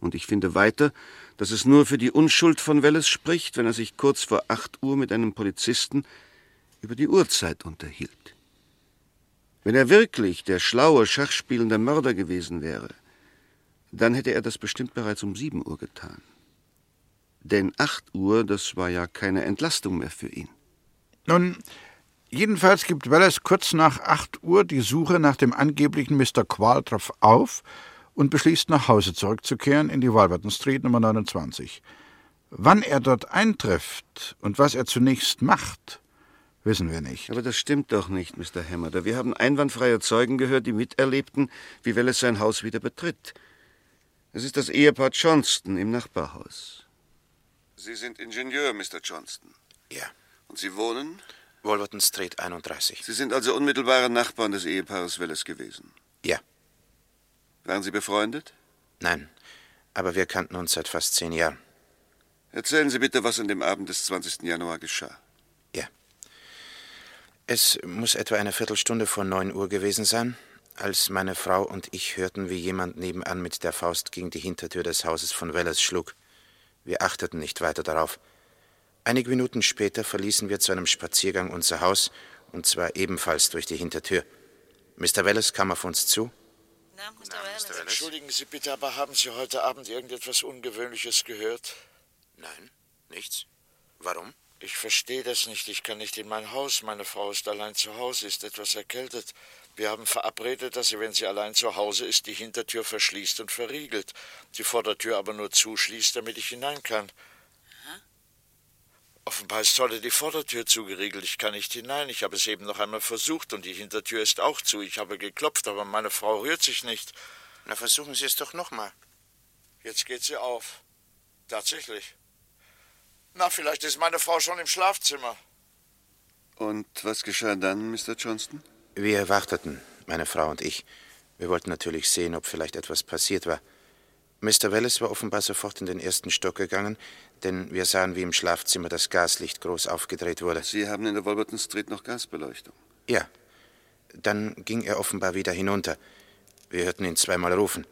Und ich finde weiter, dass es nur für die Unschuld von Welles spricht, wenn er sich kurz vor acht Uhr mit einem Polizisten über die Uhrzeit unterhielt. Wenn er wirklich der schlaue, schachspielende Mörder gewesen wäre, dann hätte er das bestimmt bereits um sieben Uhr getan. Denn acht Uhr, das war ja keine Entlastung mehr für ihn. Nun, jedenfalls gibt Welles kurz nach acht Uhr die Suche nach dem angeblichen Mr. Qualtrough auf und beschließt, nach Hause zurückzukehren in die Walberton Street Nummer 29. Wann er dort eintrifft und was er zunächst macht, wissen wir nicht. Aber das stimmt doch nicht, Mr. Hammerder. Wir haben einwandfreie Zeugen gehört, die miterlebten, wie Welles sein Haus wieder betritt. Es ist das Ehepaar Johnston im Nachbarhaus. Sie sind Ingenieur, Mr. Johnston. Ja. Und Sie wohnen? Wolverton Street 31. Sie sind also unmittelbare Nachbarn des Ehepaares Welles gewesen? Ja. Waren Sie befreundet? Nein, aber wir kannten uns seit fast zehn Jahren. Erzählen Sie bitte, was an dem Abend des 20. Januar geschah. Ja. Es muss etwa eine Viertelstunde vor neun Uhr gewesen sein, als meine Frau und ich hörten, wie jemand nebenan mit der Faust gegen die Hintertür des Hauses von Welles schlug. Wir achteten nicht weiter darauf. Einige Minuten später verließen wir zu einem Spaziergang unser Haus, und zwar ebenfalls durch die Hintertür. Mr. Welles kam auf uns zu. Na, Mr. Welles. Entschuldigen Sie bitte, aber haben Sie heute Abend irgendetwas Ungewöhnliches gehört? Nein, nichts. Warum? Ich verstehe das nicht. Ich kann nicht in mein Haus. Meine Frau ist allein zu Hause, ist etwas erkältet. Wir haben verabredet, dass sie, wenn sie allein zu Hause ist, die Hintertür verschließt und verriegelt, die Vordertür aber nur zuschließt, damit ich hinein kann. Offenbar ist heute die Vordertür zugeriegelt. Ich kann nicht hinein. Ich habe es eben noch einmal versucht und die Hintertür ist auch zu. Ich habe geklopft, aber meine Frau rührt sich nicht. Na, versuchen Sie es doch nochmal. Jetzt geht sie auf. Tatsächlich. Na, vielleicht ist meine Frau schon im Schlafzimmer. Und was geschah dann, Mr. Johnston? Wir warteten, meine Frau und ich. Wir wollten natürlich sehen, ob vielleicht etwas passiert war. Mr. Welles war offenbar sofort in den ersten Stock gegangen, denn wir sahen, wie im Schlafzimmer das Gaslicht groß aufgedreht wurde. Sie haben in der Wolverton Street noch Gasbeleuchtung? Ja. Dann ging er offenbar wieder hinunter. Wir hörten ihn zweimal rufen.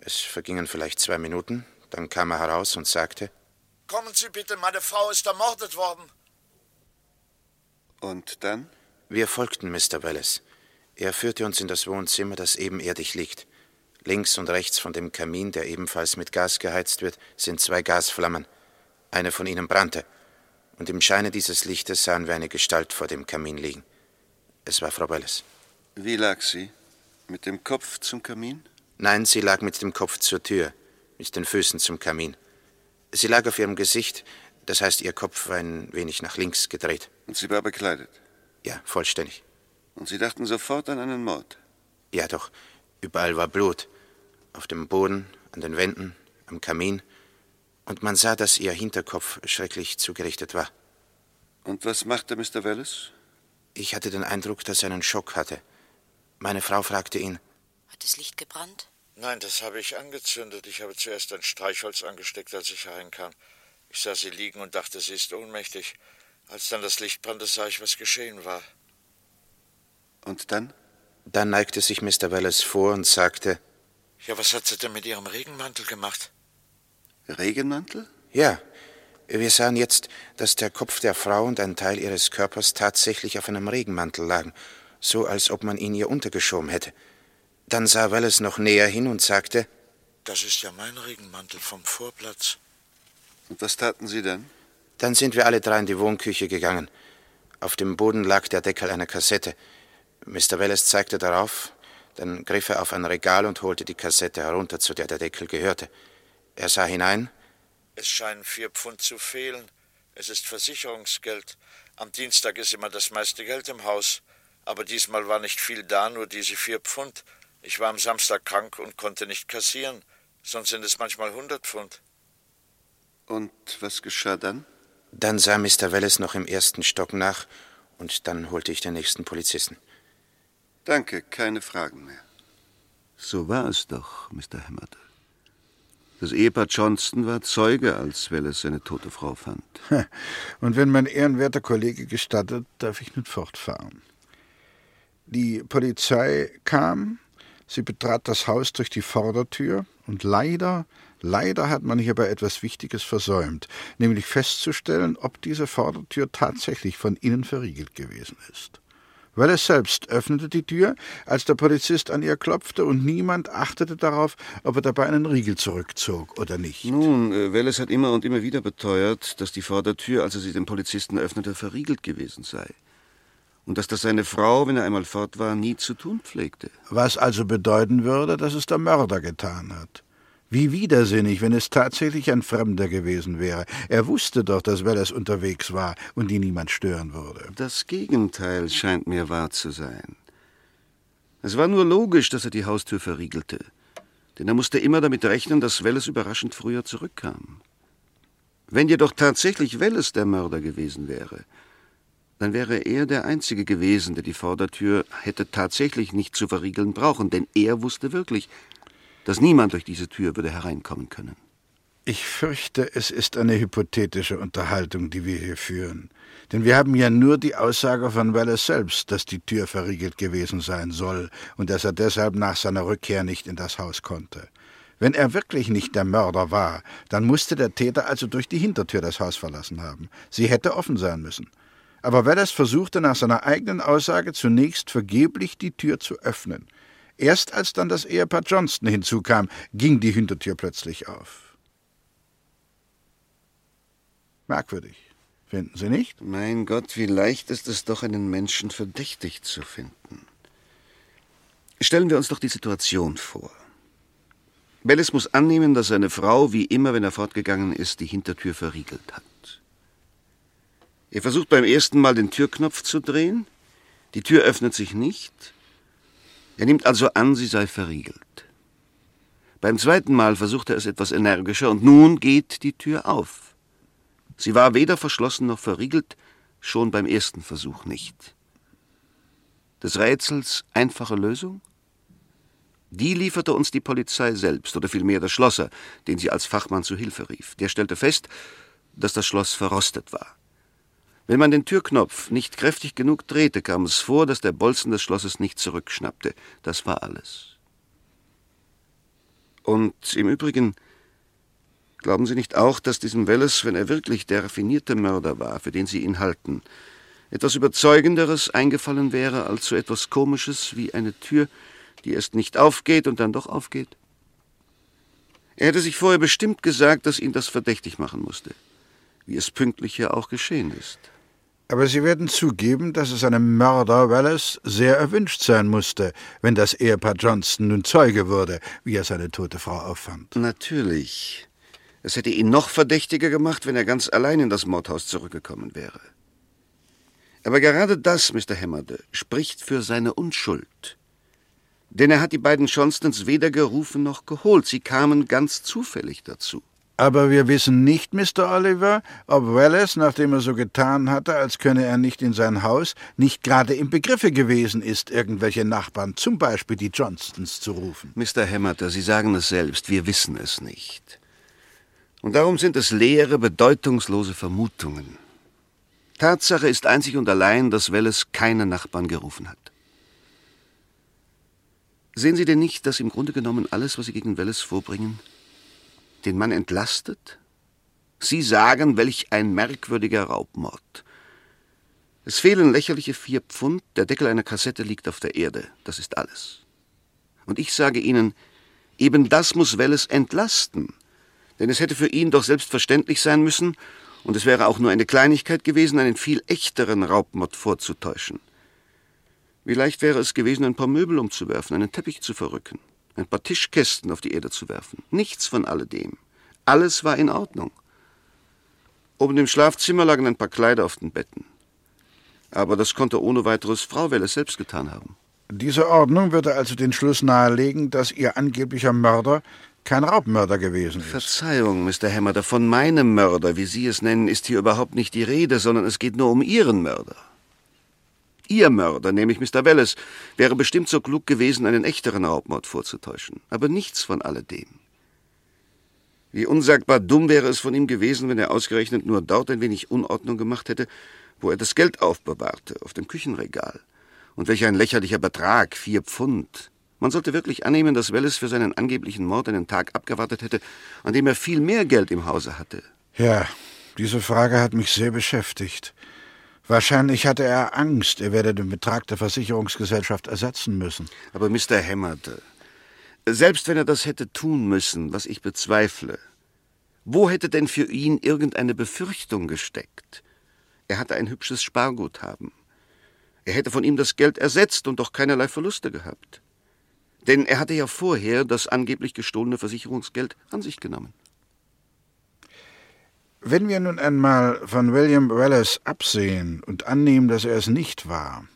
Es vergingen vielleicht zwei Minuten, dann kam er heraus und sagte: Kommen Sie bitte, meine Frau ist ermordet worden. Und dann? Wir folgten Mr. Welles. Er führte uns in das Wohnzimmer, das ebenerdig liegt. Links und rechts von dem Kamin, der ebenfalls mit Gas geheizt wird, sind zwei Gasflammen. Eine von ihnen brannte, und im Scheine dieses Lichtes sahen wir eine Gestalt vor dem Kamin liegen. Es war Frau Welles. Wie lag sie? Mit dem Kopf zum Kamin? Nein, sie lag mit dem Kopf zur Tür, mit den Füßen zum Kamin. Sie lag auf ihrem Gesicht, das heißt, ihr Kopf war ein wenig nach links gedreht. Und sie war bekleidet? Ja, vollständig. Und Sie dachten sofort an einen Mord? Ja, doch. Überall war Blut. Auf dem Boden, an den Wänden, am Kamin. Und man sah, dass ihr Hinterkopf schrecklich zugerichtet war. Und was machte Mr. Welles? Ich hatte den Eindruck, dass er einen Schock hatte. Meine Frau fragte ihn: Hat das Licht gebrannt? Nein, das habe ich angezündet. Ich habe zuerst ein Streichholz angesteckt, als ich hereinkam. Ich sah sie liegen und dachte, sie ist ohnmächtig. Als dann das Licht brannte, sah ich, was geschehen war. Und dann? Dann neigte sich Mr. Welles vor und sagte: Ja, was hat sie denn mit ihrem Regenmantel gemacht? Regenmantel? Ja. Wir sahen jetzt, dass der Kopf der Frau und ein Teil ihres Körpers tatsächlich auf einem Regenmantel lagen, so als ob man ihn ihr untergeschoben hätte. Dann sah Welles noch näher hin und sagte: Das ist ja mein Regenmantel vom Vorplatz. Und was taten Sie dann? Dann sind wir alle drei in die Wohnküche gegangen. Auf dem Boden lag der Deckel einer Kassette. Mr. Welles zeigte darauf, dann griff er auf ein Regal und holte die Kassette herunter, zu der der Deckel gehörte. Er sah hinein. Es scheinen vier Pfund zu fehlen. Es ist Versicherungsgeld. Am Dienstag ist immer das meiste Geld im Haus. Aber diesmal war nicht viel da, nur diese vier Pfund. Ich war am Samstag krank und konnte nicht kassieren. Sonst sind es manchmal hundert Pfund. Und was geschah dann? Dann sah Mr. Welles noch im ersten Stock nach und dann holte ich den nächsten Polizisten. Danke, keine Fragen mehr. So war es doch, Mr. Hammerton. Das Ehepaar Johnston war Zeuge, als Wallace seine tote Frau fand. Und wenn mein ehrenwerter Kollege gestattet, darf ich nun fortfahren. Die Polizei kam, sie betrat das Haus durch die Vordertür und leider, leider hat man hierbei etwas Wichtiges versäumt, nämlich festzustellen, ob diese Vordertür tatsächlich von innen verriegelt gewesen ist. Wallace selbst öffnete die Tür, als der Polizist an ihr klopfte, und niemand achtete darauf, ob er dabei einen Riegel zurückzog oder nicht. Nun, äh, Wallace hat immer und immer wieder beteuert, dass die Vordertür, als er sie dem Polizisten öffnete, verriegelt gewesen sei. Und dass das seine Frau, wenn er einmal fort war, nie zu tun pflegte. Was also bedeuten würde, dass es der Mörder getan hat. Wie widersinnig, wenn es tatsächlich ein Fremder gewesen wäre. Er wusste doch, dass Welles unterwegs war und ihn niemand stören würde. Das Gegenteil scheint mir wahr zu sein. Es war nur logisch, dass er die Haustür verriegelte. Denn er musste immer damit rechnen, dass Welles überraschend früher zurückkam. Wenn jedoch tatsächlich Welles der Mörder gewesen wäre, dann wäre er der Einzige gewesen, der die Vordertür hätte tatsächlich nicht zu verriegeln brauchen, denn er wusste wirklich, dass niemand durch diese Tür würde hereinkommen können. Ich fürchte, es ist eine hypothetische Unterhaltung, die wir hier führen. Denn wir haben ja nur die Aussage von Wallace selbst, dass die Tür verriegelt gewesen sein soll und dass er deshalb nach seiner Rückkehr nicht in das Haus konnte. Wenn er wirklich nicht der Mörder war, dann musste der Täter also durch die Hintertür das Haus verlassen haben. Sie hätte offen sein müssen. Aber Wallace versuchte nach seiner eigenen Aussage zunächst vergeblich die Tür zu öffnen. Erst als dann das Ehepaar Johnston hinzukam, ging die Hintertür plötzlich auf. Merkwürdig, finden Sie nicht? Mein Gott, wie leicht ist es doch, einen Menschen verdächtig zu finden. Stellen wir uns doch die Situation vor. Bellis muss annehmen, dass seine Frau, wie immer, wenn er fortgegangen ist, die Hintertür verriegelt hat. Er versucht beim ersten Mal den Türknopf zu drehen, die Tür öffnet sich nicht, er nimmt also an, sie sei verriegelt. Beim zweiten Mal versucht er es etwas energischer und nun geht die Tür auf. Sie war weder verschlossen noch verriegelt, schon beim ersten Versuch nicht. Des Rätsels einfache Lösung? Die lieferte uns die Polizei selbst, oder vielmehr der Schlosser, den sie als Fachmann zu Hilfe rief. Der stellte fest, dass das Schloss verrostet war. Wenn man den Türknopf nicht kräftig genug drehte, kam es vor, dass der Bolzen des Schlosses nicht zurückschnappte. Das war alles. Und im Übrigen, glauben Sie nicht auch, dass diesem Welles, wenn er wirklich der raffinierte Mörder war, für den Sie ihn halten, etwas Überzeugenderes eingefallen wäre als so etwas Komisches wie eine Tür, die erst nicht aufgeht und dann doch aufgeht? Er hätte sich vorher bestimmt gesagt, dass ihn das verdächtig machen musste, wie es pünktlich ja auch geschehen ist. Aber Sie werden zugeben, dass es einem Mörder Wallace sehr erwünscht sein musste, wenn das Ehepaar Johnston nun Zeuge wurde, wie er seine tote Frau auffand. Natürlich. Es hätte ihn noch verdächtiger gemacht, wenn er ganz allein in das Mordhaus zurückgekommen wäre. Aber gerade das, Mr. Hammerde, spricht für seine Unschuld. Denn er hat die beiden Johnstons weder gerufen noch geholt. Sie kamen ganz zufällig dazu. Aber wir wissen nicht, Mr. Oliver, ob Wallace, nachdem er so getan hatte, als könne er nicht in sein Haus, nicht gerade im Begriffe gewesen ist, irgendwelche Nachbarn, zum Beispiel die Johnstons, zu rufen. Mr. Hammerter, Sie sagen es selbst, wir wissen es nicht. Und darum sind es leere, bedeutungslose Vermutungen. Tatsache ist einzig und allein, dass Wallace keine Nachbarn gerufen hat. Sehen Sie denn nicht, dass im Grunde genommen alles, was Sie gegen Wallace vorbringen, den Mann entlastet? Sie sagen, welch ein merkwürdiger Raubmord. Es fehlen lächerliche vier Pfund, der Deckel einer Kassette liegt auf der Erde, das ist alles. Und ich sage Ihnen, eben das muss Welles entlasten, denn es hätte für ihn doch selbstverständlich sein müssen, und es wäre auch nur eine Kleinigkeit gewesen, einen viel echteren Raubmord vorzutäuschen. Wie leicht wäre es gewesen, ein paar Möbel umzuwerfen, einen Teppich zu verrücken ein paar Tischkästen auf die Erde zu werfen. Nichts von alledem. Alles war in Ordnung. Oben im Schlafzimmer lagen ein paar Kleider auf den Betten. Aber das konnte ohne weiteres Frau Welle selbst getan haben. Diese Ordnung würde also den Schluss nahelegen, dass Ihr angeblicher Mörder kein Raubmörder gewesen ist. Verzeihung, Mr. Hammer, von meinem Mörder, wie Sie es nennen, ist hier überhaupt nicht die Rede, sondern es geht nur um Ihren Mörder. Ihr Mörder, nämlich Mr. Welles, wäre bestimmt so klug gewesen, einen echteren Raubmord vorzutäuschen. Aber nichts von alledem. Wie unsagbar dumm wäre es von ihm gewesen, wenn er ausgerechnet nur dort ein wenig Unordnung gemacht hätte, wo er das Geld aufbewahrte, auf dem Küchenregal. Und welch ein lächerlicher Betrag, vier Pfund. Man sollte wirklich annehmen, dass Welles für seinen angeblichen Mord einen Tag abgewartet hätte, an dem er viel mehr Geld im Hause hatte. Ja, diese Frage hat mich sehr beschäftigt. Wahrscheinlich hatte er Angst, er werde den Betrag der Versicherungsgesellschaft ersetzen müssen. Aber Mr. Hämmerte, selbst wenn er das hätte tun müssen, was ich bezweifle, wo hätte denn für ihn irgendeine Befürchtung gesteckt? Er hatte ein hübsches Sparguthaben. Er hätte von ihm das Geld ersetzt und doch keinerlei Verluste gehabt. Denn er hatte ja vorher das angeblich gestohlene Versicherungsgeld an sich genommen. Wenn wir nun einmal von William Wallace absehen und annehmen, dass er es nicht war,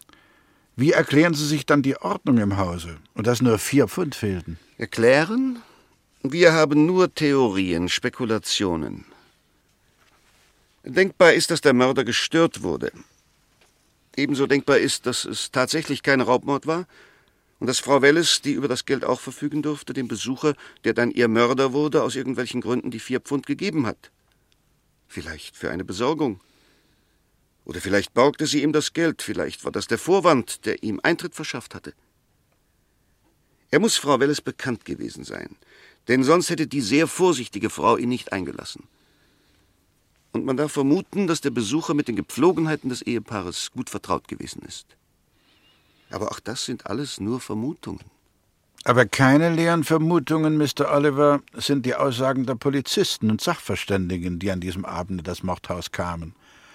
wie erklären Sie sich dann die Ordnung im Hause und dass nur vier Pfund fehlten? Erklären? Wir haben nur Theorien, Spekulationen. Denkbar ist, dass der Mörder gestört wurde. Ebenso denkbar ist, dass es tatsächlich kein Raubmord war und dass Frau Welles, die über das Geld auch verfügen durfte, dem Besucher, der dann ihr Mörder wurde, aus irgendwelchen Gründen die vier Pfund gegeben hat. Vielleicht für eine Besorgung. Oder vielleicht borgte sie ihm das Geld, vielleicht war das der Vorwand, der ihm Eintritt verschafft hatte. Er muss Frau Welles bekannt gewesen sein, denn sonst hätte die sehr vorsichtige Frau ihn nicht eingelassen. Und man darf vermuten, dass der Besucher mit den Gepflogenheiten des Ehepaares gut vertraut gewesen ist. Aber auch das sind alles nur Vermutungen. Aber keine leeren Vermutungen, Mr. Oliver, sind die Aussagen der Polizisten und Sachverständigen, die an diesem Abend in das Mordhaus kamen.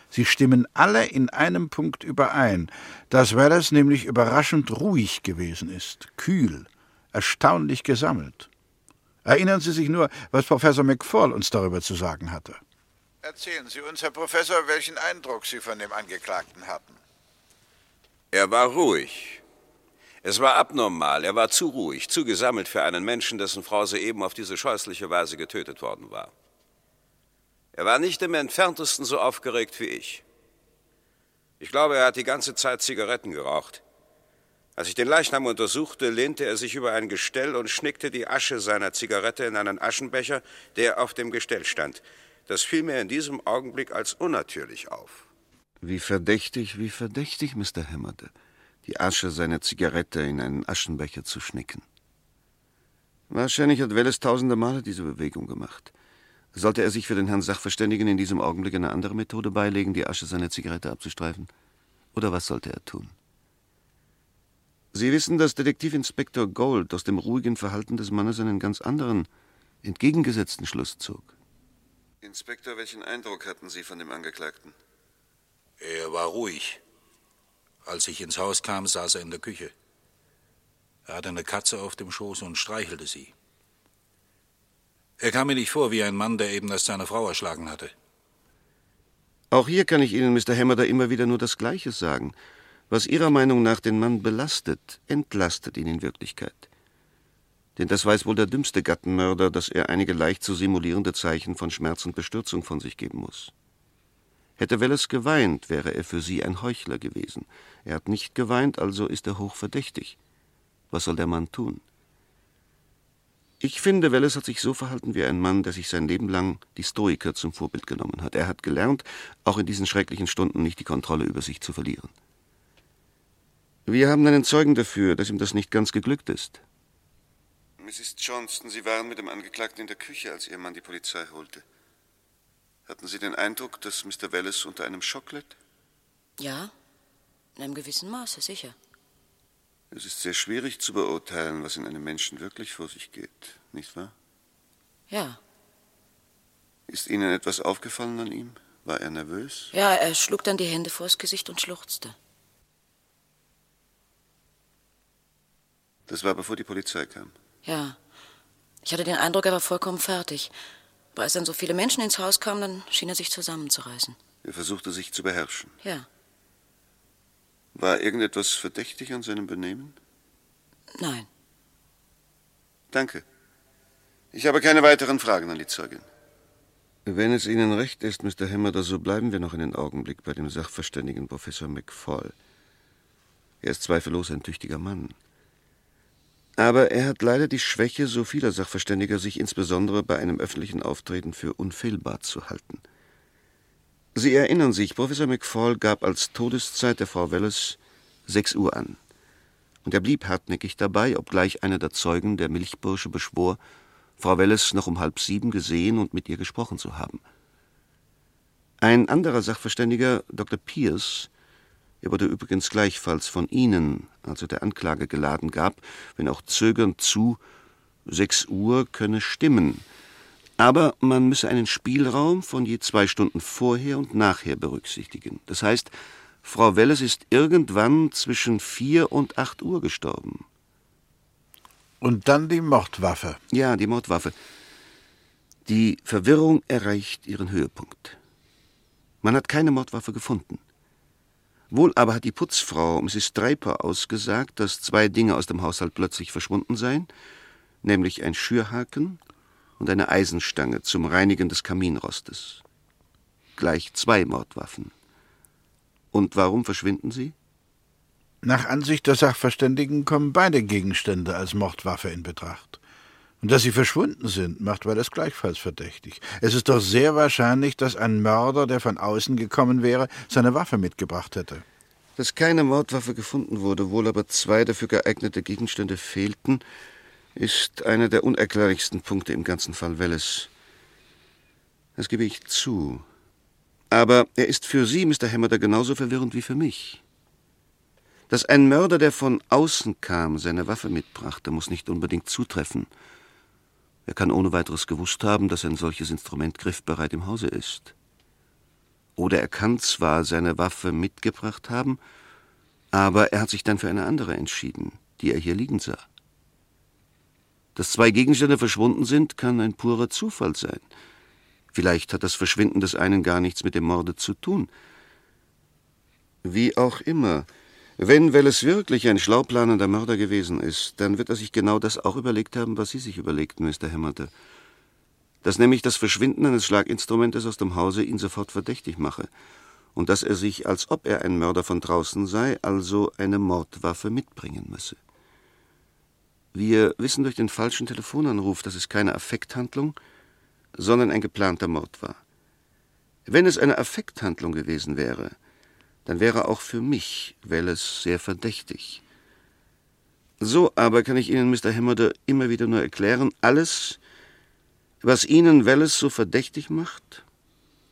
Sie stimmen alle in einem Punkt überein, dass Wallace nämlich überraschend ruhig gewesen ist, kühl, erstaunlich gesammelt. Erinnern Sie sich nur, was Professor McFall uns darüber zu sagen hatte. Erzählen Sie uns, Herr Professor, welchen Eindruck Sie von dem Angeklagten hatten. Er war ruhig, es war abnormal, er war zu ruhig, zu gesammelt für einen Menschen, dessen Frau soeben auf diese scheußliche Weise getötet worden war. Er war nicht im entferntesten so aufgeregt wie ich. Ich glaube, er hat die ganze Zeit Zigaretten geraucht. Als ich den Leichnam untersuchte, lehnte er sich über ein Gestell und schnickte die Asche seiner Zigarette in einen Aschenbecher, der auf dem Gestell stand. Das fiel mir in diesem Augenblick als unnatürlich auf. Wie verdächtig, wie verdächtig, Mr. Hämmerde die Asche seiner Zigarette in einen Aschenbecher zu schnicken. Wahrscheinlich hat Welles tausende Male diese Bewegung gemacht. Sollte er sich für den Herrn Sachverständigen in diesem Augenblick eine andere Methode beilegen, die Asche seiner Zigarette abzustreifen? Oder was sollte er tun? Sie wissen, dass Detektivinspektor Gold aus dem ruhigen Verhalten des Mannes einen ganz anderen, entgegengesetzten Schluss zog. Inspektor, welchen Eindruck hatten Sie von dem Angeklagten? Er war ruhig. Als ich ins Haus kam, saß er in der Küche. Er hatte eine Katze auf dem Schoß und streichelte sie. Er kam mir nicht vor wie ein Mann, der eben erst seine Frau erschlagen hatte. Auch hier kann ich Ihnen, Mr. Hammer, da immer wieder nur das Gleiche sagen. Was Ihrer Meinung nach den Mann belastet, entlastet ihn in Wirklichkeit. Denn das weiß wohl der dümmste Gattenmörder, dass er einige leicht zu simulierende Zeichen von Schmerz und Bestürzung von sich geben muss. Hätte Welles geweint, wäre er für sie ein Heuchler gewesen. Er hat nicht geweint, also ist er hochverdächtig. Was soll der Mann tun? Ich finde, Welles hat sich so verhalten wie ein Mann, der sich sein Leben lang die Stoiker zum Vorbild genommen hat. Er hat gelernt, auch in diesen schrecklichen Stunden nicht die Kontrolle über sich zu verlieren. Wir haben einen Zeugen dafür, dass ihm das nicht ganz geglückt ist. Mrs. Johnston, Sie waren mit dem Angeklagten in der Küche, als Ihr Mann die Polizei holte. Hatten Sie den Eindruck, dass Mr. Wallace unter einem Schock litt? Ja, in einem gewissen Maße, sicher. Es ist sehr schwierig zu beurteilen, was in einem Menschen wirklich vor sich geht, nicht wahr? Ja. Ist Ihnen etwas aufgefallen an ihm? War er nervös? Ja, er schlug dann die Hände vors Gesicht und schluchzte. Das war bevor die Polizei kam. Ja. Ich hatte den Eindruck, er war vollkommen fertig. Aber als dann so viele Menschen ins Haus kamen, dann schien er sich zusammenzureißen. Er versuchte sich zu beherrschen. Ja. War irgendetwas verdächtig an seinem Benehmen? Nein. Danke. Ich habe keine weiteren Fragen an die Zeugin. Wenn es Ihnen recht ist, Mr. Hammer, so bleiben wir noch einen Augenblick bei dem Sachverständigen Professor McFall. Er ist zweifellos ein tüchtiger Mann. Aber er hat leider die Schwäche so vieler Sachverständiger, sich insbesondere bei einem öffentlichen Auftreten für unfehlbar zu halten. Sie erinnern sich, Professor McFall gab als Todeszeit der Frau Welles sechs Uhr an. Und er blieb hartnäckig dabei, obgleich einer der Zeugen, der Milchbursche, beschwor, Frau Welles noch um halb sieben gesehen und mit ihr gesprochen zu haben. Ein anderer Sachverständiger, Dr. Pierce, er wurde übrigens gleichfalls von Ihnen, also der Anklage, geladen gab, wenn auch zögernd zu, sechs Uhr könne stimmen. Aber man müsse einen Spielraum von je zwei Stunden vorher und nachher berücksichtigen. Das heißt, Frau Welles ist irgendwann zwischen vier und acht Uhr gestorben. Und dann die Mordwaffe. Ja, die Mordwaffe. Die Verwirrung erreicht ihren Höhepunkt. Man hat keine Mordwaffe gefunden. Wohl aber hat die Putzfrau Mrs. Draper ausgesagt, dass zwei Dinge aus dem Haushalt plötzlich verschwunden seien, nämlich ein Schürhaken und eine Eisenstange zum Reinigen des Kaminrostes. Gleich zwei Mordwaffen. Und warum verschwinden sie? Nach Ansicht der Sachverständigen kommen beide Gegenstände als Mordwaffe in Betracht. Und dass sie verschwunden sind, macht Wallace gleichfalls verdächtig. Es ist doch sehr wahrscheinlich, dass ein Mörder, der von außen gekommen wäre, seine Waffe mitgebracht hätte. Dass keine Mordwaffe gefunden wurde, wohl aber zwei dafür geeignete Gegenstände fehlten, ist einer der unerklärlichsten Punkte im ganzen Fall Welles. Das gebe ich zu. Aber er ist für Sie, Mr. Hammerder, genauso verwirrend wie für mich. Dass ein Mörder, der von außen kam, seine Waffe mitbrachte, muss nicht unbedingt zutreffen. Er kann ohne weiteres gewusst haben, dass ein solches Instrument griffbereit im Hause ist. Oder er kann zwar seine Waffe mitgebracht haben, aber er hat sich dann für eine andere entschieden, die er hier liegen sah. Dass zwei Gegenstände verschwunden sind, kann ein purer Zufall sein. Vielleicht hat das Verschwinden des einen gar nichts mit dem Morde zu tun. Wie auch immer, wenn Welles wirklich ein schlauplanender Mörder gewesen ist, dann wird er sich genau das auch überlegt haben, was Sie sich überlegten, Mr. Hämmerte. Dass nämlich das Verschwinden eines Schlaginstrumentes aus dem Hause ihn sofort verdächtig mache. Und dass er sich, als ob er ein Mörder von draußen sei, also eine Mordwaffe mitbringen müsse. Wir wissen durch den falschen Telefonanruf, dass es keine Affekthandlung, sondern ein geplanter Mord war. Wenn es eine Affekthandlung gewesen wäre, dann wäre auch für mich Welles sehr verdächtig. So aber kann ich Ihnen, Mr. Hemmerder, immer wieder nur erklären, alles, was Ihnen Welles so verdächtig macht,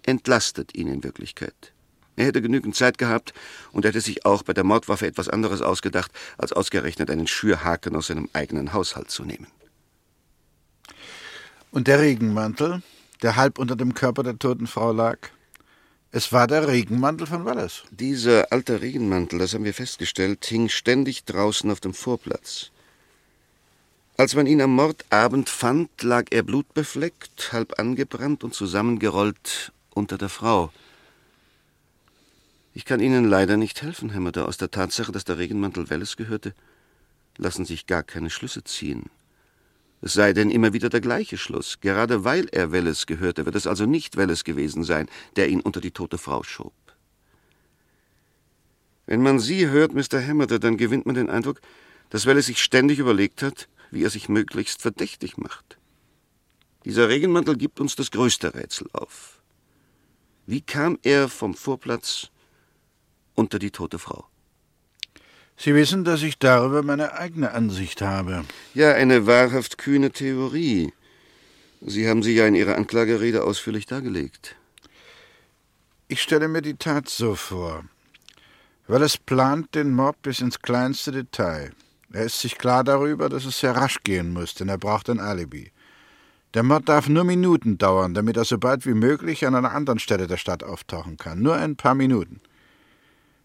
entlastet ihn in Wirklichkeit. Er hätte genügend Zeit gehabt und hätte sich auch bei der Mordwaffe etwas anderes ausgedacht, als ausgerechnet einen Schürhaken aus seinem eigenen Haushalt zu nehmen. Und der Regenmantel, der halb unter dem Körper der toten Frau lag? Es war der Regenmantel von Wallace. Dieser alte Regenmantel, das haben wir festgestellt, hing ständig draußen auf dem Vorplatz. Als man ihn am Mordabend fand, lag er blutbefleckt, halb angebrannt und zusammengerollt unter der Frau. Ich kann Ihnen leider nicht helfen, Hämmerter. Aus der Tatsache, dass der Regenmantel Welles gehörte, lassen sich gar keine Schlüsse ziehen. Es sei denn immer wieder der gleiche Schluss. Gerade weil er Welles gehörte, wird es also nicht Welles gewesen sein, der ihn unter die tote Frau schob. Wenn man Sie hört, Mr. Hammerter, dann gewinnt man den Eindruck, dass Welles sich ständig überlegt hat, wie er sich möglichst verdächtig macht. Dieser Regenmantel gibt uns das größte Rätsel auf. Wie kam er vom Vorplatz unter die tote Frau? Sie wissen, dass ich darüber meine eigene Ansicht habe. Ja, eine wahrhaft kühne Theorie. Sie haben sie ja in Ihrer Anklagerede ausführlich dargelegt. Ich stelle mir die Tat so vor. Weil es plant den Mord bis ins kleinste Detail. Er ist sich klar darüber, dass es sehr rasch gehen muss, denn er braucht ein Alibi. Der Mord darf nur Minuten dauern, damit er so bald wie möglich an einer anderen Stelle der Stadt auftauchen kann. Nur ein paar Minuten.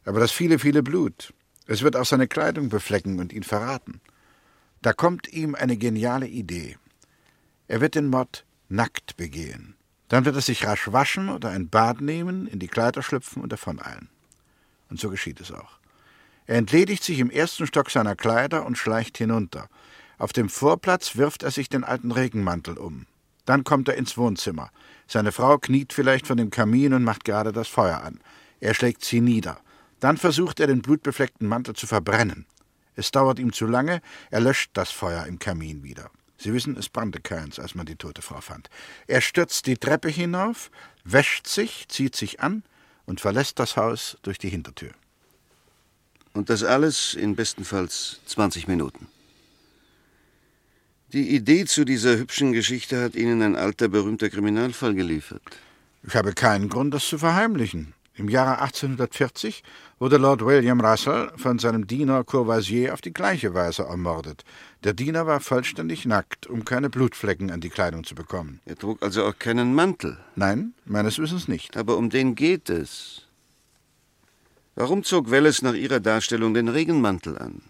Aber das viele, viele Blut, es wird auch seine Kleidung beflecken und ihn verraten. Da kommt ihm eine geniale Idee. Er wird den Mord nackt begehen. Dann wird er sich rasch waschen oder ein Bad nehmen, in die Kleider schlüpfen und davoneilen. Und so geschieht es auch. Er entledigt sich im ersten Stock seiner Kleider und schleicht hinunter. Auf dem Vorplatz wirft er sich den alten Regenmantel um. Dann kommt er ins Wohnzimmer. Seine Frau kniet vielleicht vor dem Kamin und macht gerade das Feuer an. Er schlägt sie nieder. Dann versucht er, den blutbefleckten Mantel zu verbrennen. Es dauert ihm zu lange, er löscht das Feuer im Kamin wieder. Sie wissen, es brannte keins, als man die tote Frau fand. Er stürzt die Treppe hinauf, wäscht sich, zieht sich an und verlässt das Haus durch die Hintertür. Und das alles in bestenfalls 20 Minuten. Die Idee zu dieser hübschen Geschichte hat Ihnen ein alter, berühmter Kriminalfall geliefert. Ich habe keinen Grund, das zu verheimlichen. Im Jahre 1840 wurde Lord William Russell von seinem Diener Courvoisier auf die gleiche Weise ermordet. Der Diener war vollständig nackt, um keine Blutflecken an die Kleidung zu bekommen. Er trug also auch keinen Mantel? Nein, meines Wissens nicht. Aber um den geht es. Warum zog Welles nach Ihrer Darstellung den Regenmantel an?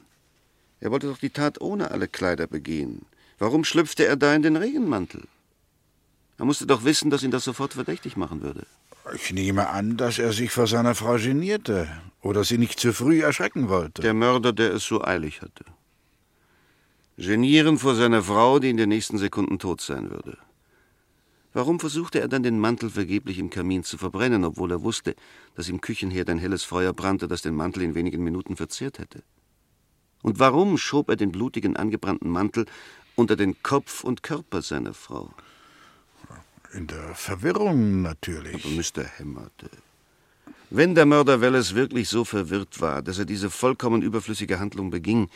Er wollte doch die Tat ohne alle Kleider begehen. Warum schlüpfte er da in den Regenmantel? Er musste doch wissen, dass ihn das sofort verdächtig machen würde. Ich nehme an, dass er sich vor seiner Frau genierte oder sie nicht zu früh erschrecken wollte. Der Mörder, der es so eilig hatte. Genieren vor seiner Frau, die in den nächsten Sekunden tot sein würde. Warum versuchte er dann den Mantel vergeblich im Kamin zu verbrennen, obwohl er wusste, dass im Küchenherd ein helles Feuer brannte, das den Mantel in wenigen Minuten verzehrt hätte? Und warum schob er den blutigen, angebrannten Mantel unter den Kopf und Körper seiner Frau? In der Verwirrung natürlich. Aber Mr. Hämmerte, wenn der Mörder Welles wirklich so verwirrt war, dass er diese vollkommen überflüssige Handlung beging,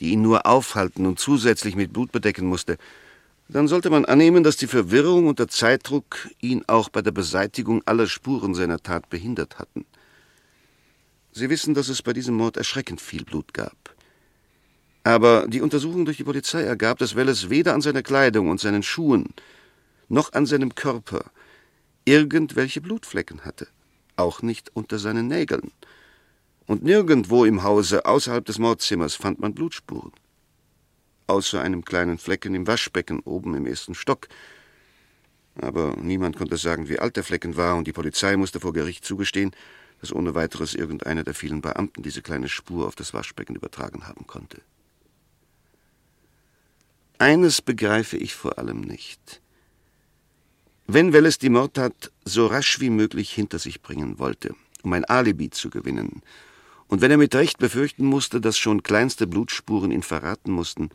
die ihn nur aufhalten und zusätzlich mit Blut bedecken musste, dann sollte man annehmen, dass die Verwirrung und der Zeitdruck ihn auch bei der Beseitigung aller Spuren seiner Tat behindert hatten. Sie wissen, dass es bei diesem Mord erschreckend viel Blut gab. Aber die Untersuchung durch die Polizei ergab, dass Welles weder an seiner Kleidung und seinen Schuhen noch an seinem Körper irgendwelche Blutflecken hatte, auch nicht unter seinen Nägeln. Und nirgendwo im Hause außerhalb des Mordzimmers fand man Blutspuren. Außer einem kleinen Flecken im Waschbecken oben im ersten Stock. Aber niemand konnte sagen, wie alt der Flecken war, und die Polizei musste vor Gericht zugestehen, dass ohne weiteres irgendeiner der vielen Beamten diese kleine Spur auf das Waschbecken übertragen haben konnte. Eines begreife ich vor allem nicht. Wenn Welles die Mordtat so rasch wie möglich hinter sich bringen wollte, um ein Alibi zu gewinnen, und wenn er mit Recht befürchten musste, dass schon kleinste Blutspuren ihn verraten mussten,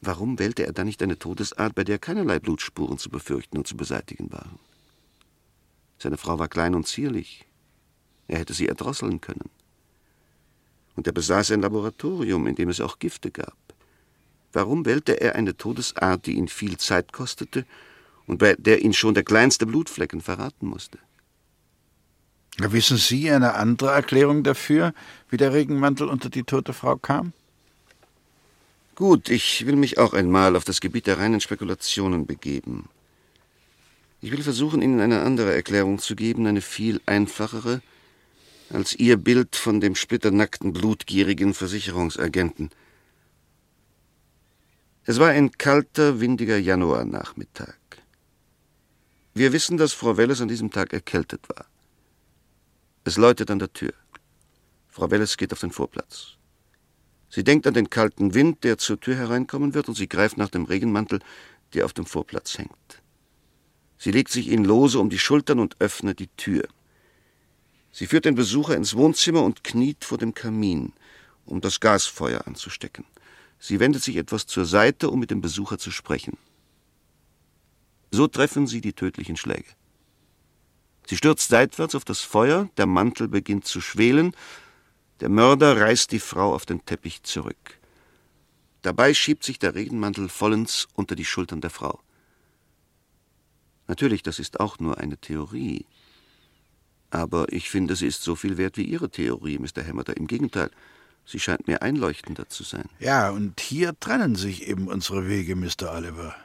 warum wählte er dann nicht eine Todesart, bei der keinerlei Blutspuren zu befürchten und zu beseitigen waren? Seine Frau war klein und zierlich. Er hätte sie erdrosseln können. Und er besaß ein Laboratorium, in dem es auch Gifte gab. Warum wählte er eine Todesart, die ihn viel Zeit kostete und bei der ihn schon der kleinste Blutflecken verraten musste. Wissen Sie eine andere Erklärung dafür, wie der Regenmantel unter die tote Frau kam? Gut, ich will mich auch einmal auf das Gebiet der reinen Spekulationen begeben. Ich will versuchen, Ihnen eine andere Erklärung zu geben, eine viel einfachere, als Ihr Bild von dem splitternackten, blutgierigen Versicherungsagenten. Es war ein kalter, windiger Januarnachmittag. Wir wissen, dass Frau Welles an diesem Tag erkältet war. Es läutet an der Tür. Frau Welles geht auf den Vorplatz. Sie denkt an den kalten Wind, der zur Tür hereinkommen wird, und sie greift nach dem Regenmantel, der auf dem Vorplatz hängt. Sie legt sich ihn lose um die Schultern und öffnet die Tür. Sie führt den Besucher ins Wohnzimmer und kniet vor dem Kamin, um das Gasfeuer anzustecken. Sie wendet sich etwas zur Seite, um mit dem Besucher zu sprechen. So treffen sie die tödlichen Schläge. Sie stürzt seitwärts auf das Feuer, der Mantel beginnt zu schwelen, der Mörder reißt die Frau auf den Teppich zurück. Dabei schiebt sich der Regenmantel vollends unter die Schultern der Frau. Natürlich, das ist auch nur eine Theorie. Aber ich finde, sie ist so viel wert wie Ihre Theorie, Mr. Hammerter. Im Gegenteil, sie scheint mir einleuchtender zu sein. Ja, und hier trennen sich eben unsere Wege, Mr. Oliver.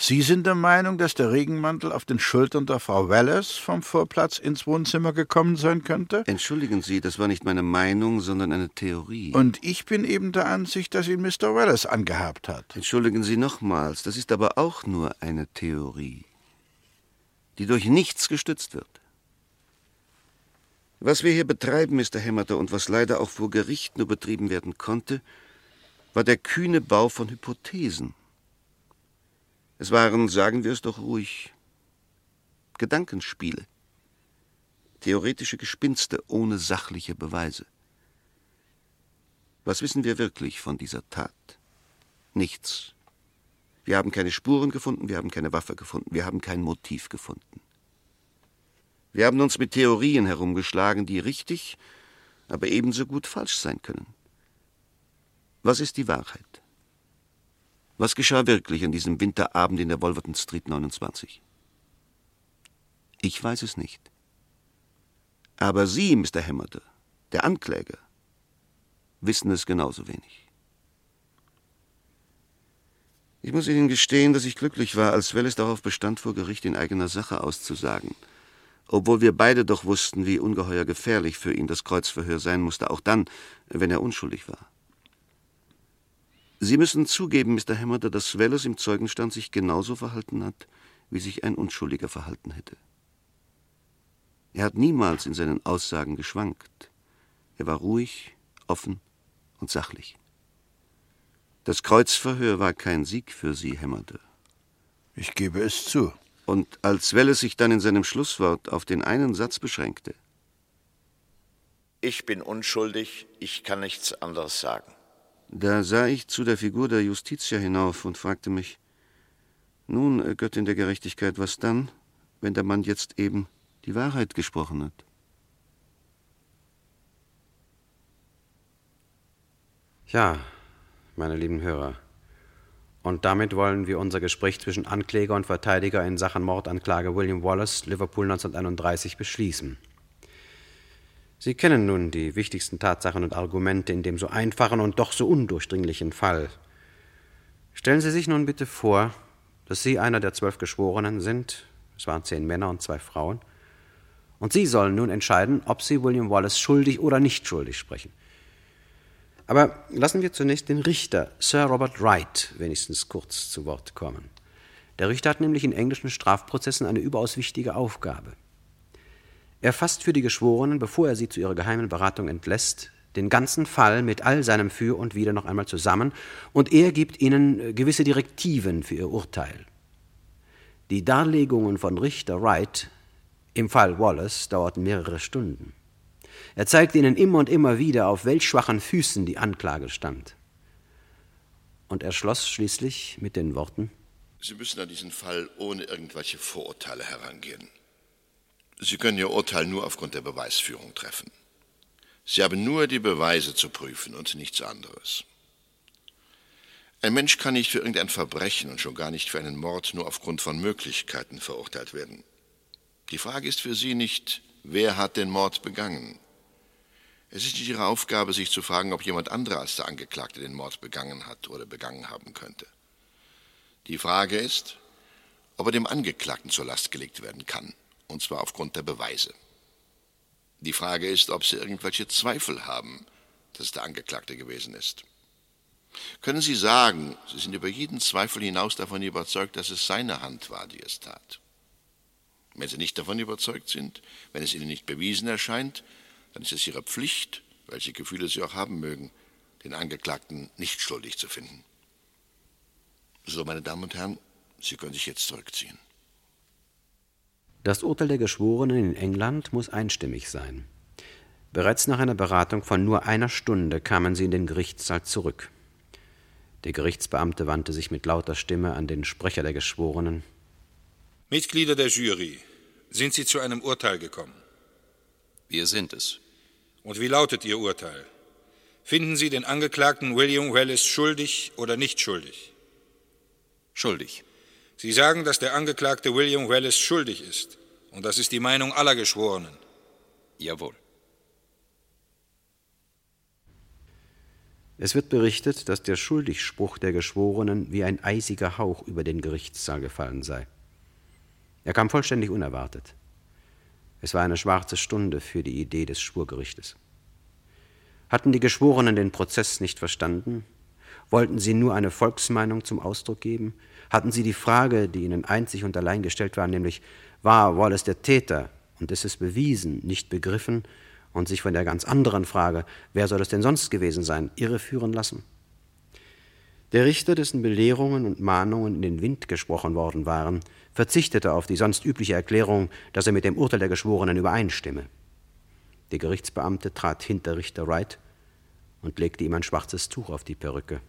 Sie sind der Meinung, dass der Regenmantel auf den Schultern der Frau Wallace vom Vorplatz ins Wohnzimmer gekommen sein könnte? Entschuldigen Sie, das war nicht meine Meinung, sondern eine Theorie. Und ich bin eben der Ansicht, dass ihn Mr. Wallace angehabt hat. Entschuldigen Sie nochmals, das ist aber auch nur eine Theorie, die durch nichts gestützt wird. Was wir hier betreiben, Mr. Hammerter, und was leider auch vor Gericht nur betrieben werden konnte, war der kühne Bau von Hypothesen. Es waren, sagen wir es doch ruhig, Gedankenspiele. Theoretische Gespinste ohne sachliche Beweise. Was wissen wir wirklich von dieser Tat? Nichts. Wir haben keine Spuren gefunden, wir haben keine Waffe gefunden, wir haben kein Motiv gefunden. Wir haben uns mit Theorien herumgeschlagen, die richtig, aber ebenso gut falsch sein können. Was ist die Wahrheit? Was geschah wirklich an diesem Winterabend in der Wolverton Street 29? Ich weiß es nicht. Aber Sie, Mr. Hammerter, der Ankläger, wissen es genauso wenig. Ich muss Ihnen gestehen, dass ich glücklich war, als Welles darauf bestand, vor Gericht in eigener Sache auszusagen. Obwohl wir beide doch wussten, wie ungeheuer gefährlich für ihn das Kreuzverhör sein musste, auch dann, wenn er unschuldig war. Sie müssen zugeben, Mr. Hammerter, dass Welles im Zeugenstand sich genauso verhalten hat, wie sich ein Unschuldiger verhalten hätte. Er hat niemals in seinen Aussagen geschwankt. Er war ruhig, offen und sachlich. Das Kreuzverhör war kein Sieg für Sie, Hammerter. Ich gebe es zu. Und als Welles sich dann in seinem Schlusswort auf den einen Satz beschränkte. Ich bin unschuldig, ich kann nichts anderes sagen. Da sah ich zu der Figur der Justitia hinauf und fragte mich, nun, äh, Göttin der Gerechtigkeit, was dann, wenn der Mann jetzt eben die Wahrheit gesprochen hat? Ja, meine lieben Hörer. Und damit wollen wir unser Gespräch zwischen Ankläger und Verteidiger in Sachen Mordanklage William Wallace, Liverpool 1931, beschließen. Sie kennen nun die wichtigsten Tatsachen und Argumente in dem so einfachen und doch so undurchdringlichen Fall. Stellen Sie sich nun bitte vor, dass Sie einer der zwölf Geschworenen sind, es waren zehn Männer und zwei Frauen, und Sie sollen nun entscheiden, ob Sie William Wallace schuldig oder nicht schuldig sprechen. Aber lassen wir zunächst den Richter, Sir Robert Wright, wenigstens kurz zu Wort kommen. Der Richter hat nämlich in englischen Strafprozessen eine überaus wichtige Aufgabe. Er fasst für die Geschworenen, bevor er sie zu ihrer geheimen Beratung entlässt, den ganzen Fall mit all seinem Für und Wider noch einmal zusammen und er gibt ihnen äh, gewisse Direktiven für ihr Urteil. Die Darlegungen von Richter Wright im Fall Wallace dauerten mehrere Stunden. Er zeigte ihnen immer und immer wieder, auf welch schwachen Füßen die Anklage stand. Und er schloss schließlich mit den Worten Sie müssen an diesen Fall ohne irgendwelche Vorurteile herangehen. Sie können Ihr Urteil nur aufgrund der Beweisführung treffen. Sie haben nur die Beweise zu prüfen und nichts anderes. Ein Mensch kann nicht für irgendein Verbrechen und schon gar nicht für einen Mord nur aufgrund von Möglichkeiten verurteilt werden. Die Frage ist für Sie nicht, wer hat den Mord begangen? Es ist nicht Ihre Aufgabe, sich zu fragen, ob jemand anderer als der Angeklagte den Mord begangen hat oder begangen haben könnte. Die Frage ist, ob er dem Angeklagten zur Last gelegt werden kann und zwar aufgrund der Beweise. Die Frage ist, ob Sie irgendwelche Zweifel haben, dass es der Angeklagte gewesen ist. Können Sie sagen, Sie sind über jeden Zweifel hinaus davon überzeugt, dass es seine Hand war, die es tat? Wenn Sie nicht davon überzeugt sind, wenn es Ihnen nicht bewiesen erscheint, dann ist es Ihre Pflicht, welche Gefühle Sie auch haben mögen, den Angeklagten nicht schuldig zu finden. So, meine Damen und Herren, Sie können sich jetzt zurückziehen. Das Urteil der Geschworenen in England muss einstimmig sein. Bereits nach einer Beratung von nur einer Stunde kamen sie in den Gerichtssaal zurück. Der Gerichtsbeamte wandte sich mit lauter Stimme an den Sprecher der Geschworenen. Mitglieder der Jury, sind Sie zu einem Urteil gekommen? Wir sind es. Und wie lautet Ihr Urteil? Finden Sie den Angeklagten William Wallace schuldig oder nicht schuldig? Schuldig. Sie sagen, dass der Angeklagte William Wallace schuldig ist. Und das ist die Meinung aller Geschworenen. Jawohl. Es wird berichtet, dass der Schuldigspruch der Geschworenen wie ein eisiger Hauch über den Gerichtssaal gefallen sei. Er kam vollständig unerwartet. Es war eine schwarze Stunde für die Idee des Schwurgerichtes. Hatten die Geschworenen den Prozess nicht verstanden? Wollten sie nur eine Volksmeinung zum Ausdruck geben? hatten sie die Frage, die ihnen einzig und allein gestellt war, nämlich war Wallace der Täter und ist es bewiesen, nicht begriffen und sich von der ganz anderen Frage, wer soll es denn sonst gewesen sein, irreführen lassen? Der Richter, dessen Belehrungen und Mahnungen in den Wind gesprochen worden waren, verzichtete auf die sonst übliche Erklärung, dass er mit dem Urteil der Geschworenen übereinstimme. Der Gerichtsbeamte trat hinter Richter Wright und legte ihm ein schwarzes Tuch auf die Perücke.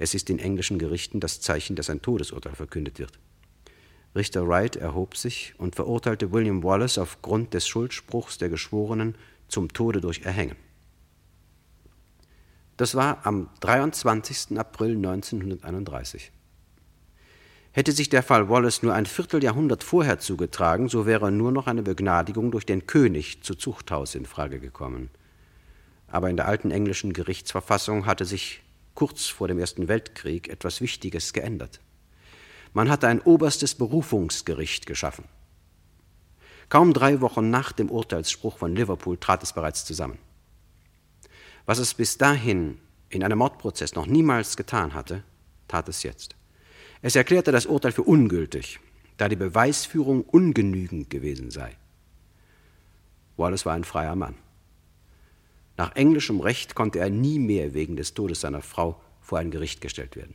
Es ist in englischen Gerichten das Zeichen, dass ein Todesurteil verkündet wird. Richter Wright erhob sich und verurteilte William Wallace aufgrund des Schuldspruchs der Geschworenen zum Tode durch Erhängen. Das war am 23. April 1931. Hätte sich der Fall Wallace nur ein Vierteljahrhundert vorher zugetragen, so wäre nur noch eine Begnadigung durch den König zu Zuchthaus in Frage gekommen. Aber in der alten englischen Gerichtsverfassung hatte sich kurz vor dem Ersten Weltkrieg etwas Wichtiges geändert. Man hatte ein oberstes Berufungsgericht geschaffen. Kaum drei Wochen nach dem Urteilsspruch von Liverpool trat es bereits zusammen. Was es bis dahin in einem Mordprozess noch niemals getan hatte, tat es jetzt. Es erklärte das Urteil für ungültig, da die Beweisführung ungenügend gewesen sei. Wallace war ein freier Mann. Nach englischem Recht konnte er nie mehr wegen des Todes seiner Frau vor ein Gericht gestellt werden.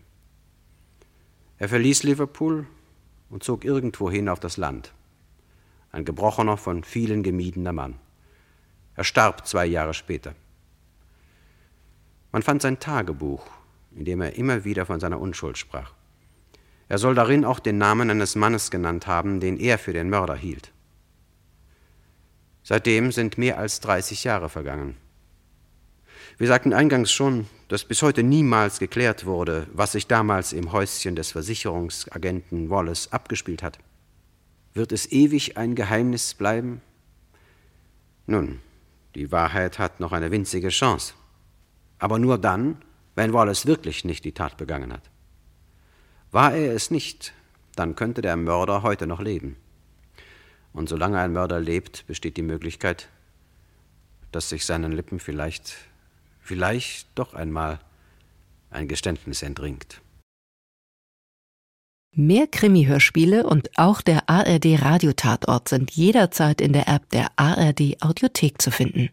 Er verließ Liverpool und zog irgendwohin auf das Land. Ein gebrochener, von vielen gemiedener Mann. Er starb zwei Jahre später. Man fand sein Tagebuch, in dem er immer wieder von seiner Unschuld sprach. Er soll darin auch den Namen eines Mannes genannt haben, den er für den Mörder hielt. Seitdem sind mehr als 30 Jahre vergangen. Wir sagten eingangs schon, dass bis heute niemals geklärt wurde, was sich damals im Häuschen des Versicherungsagenten Wallace abgespielt hat. Wird es ewig ein Geheimnis bleiben? Nun, die Wahrheit hat noch eine winzige Chance. Aber nur dann, wenn Wallace wirklich nicht die Tat begangen hat. War er es nicht, dann könnte der Mörder heute noch leben. Und solange ein Mörder lebt, besteht die Möglichkeit, dass sich seinen Lippen vielleicht vielleicht doch einmal ein Geständnis entringt. Mehr Krimi-Hörspiele und auch der ARD Radiotatort sind jederzeit in der App der ARD Audiothek zu finden.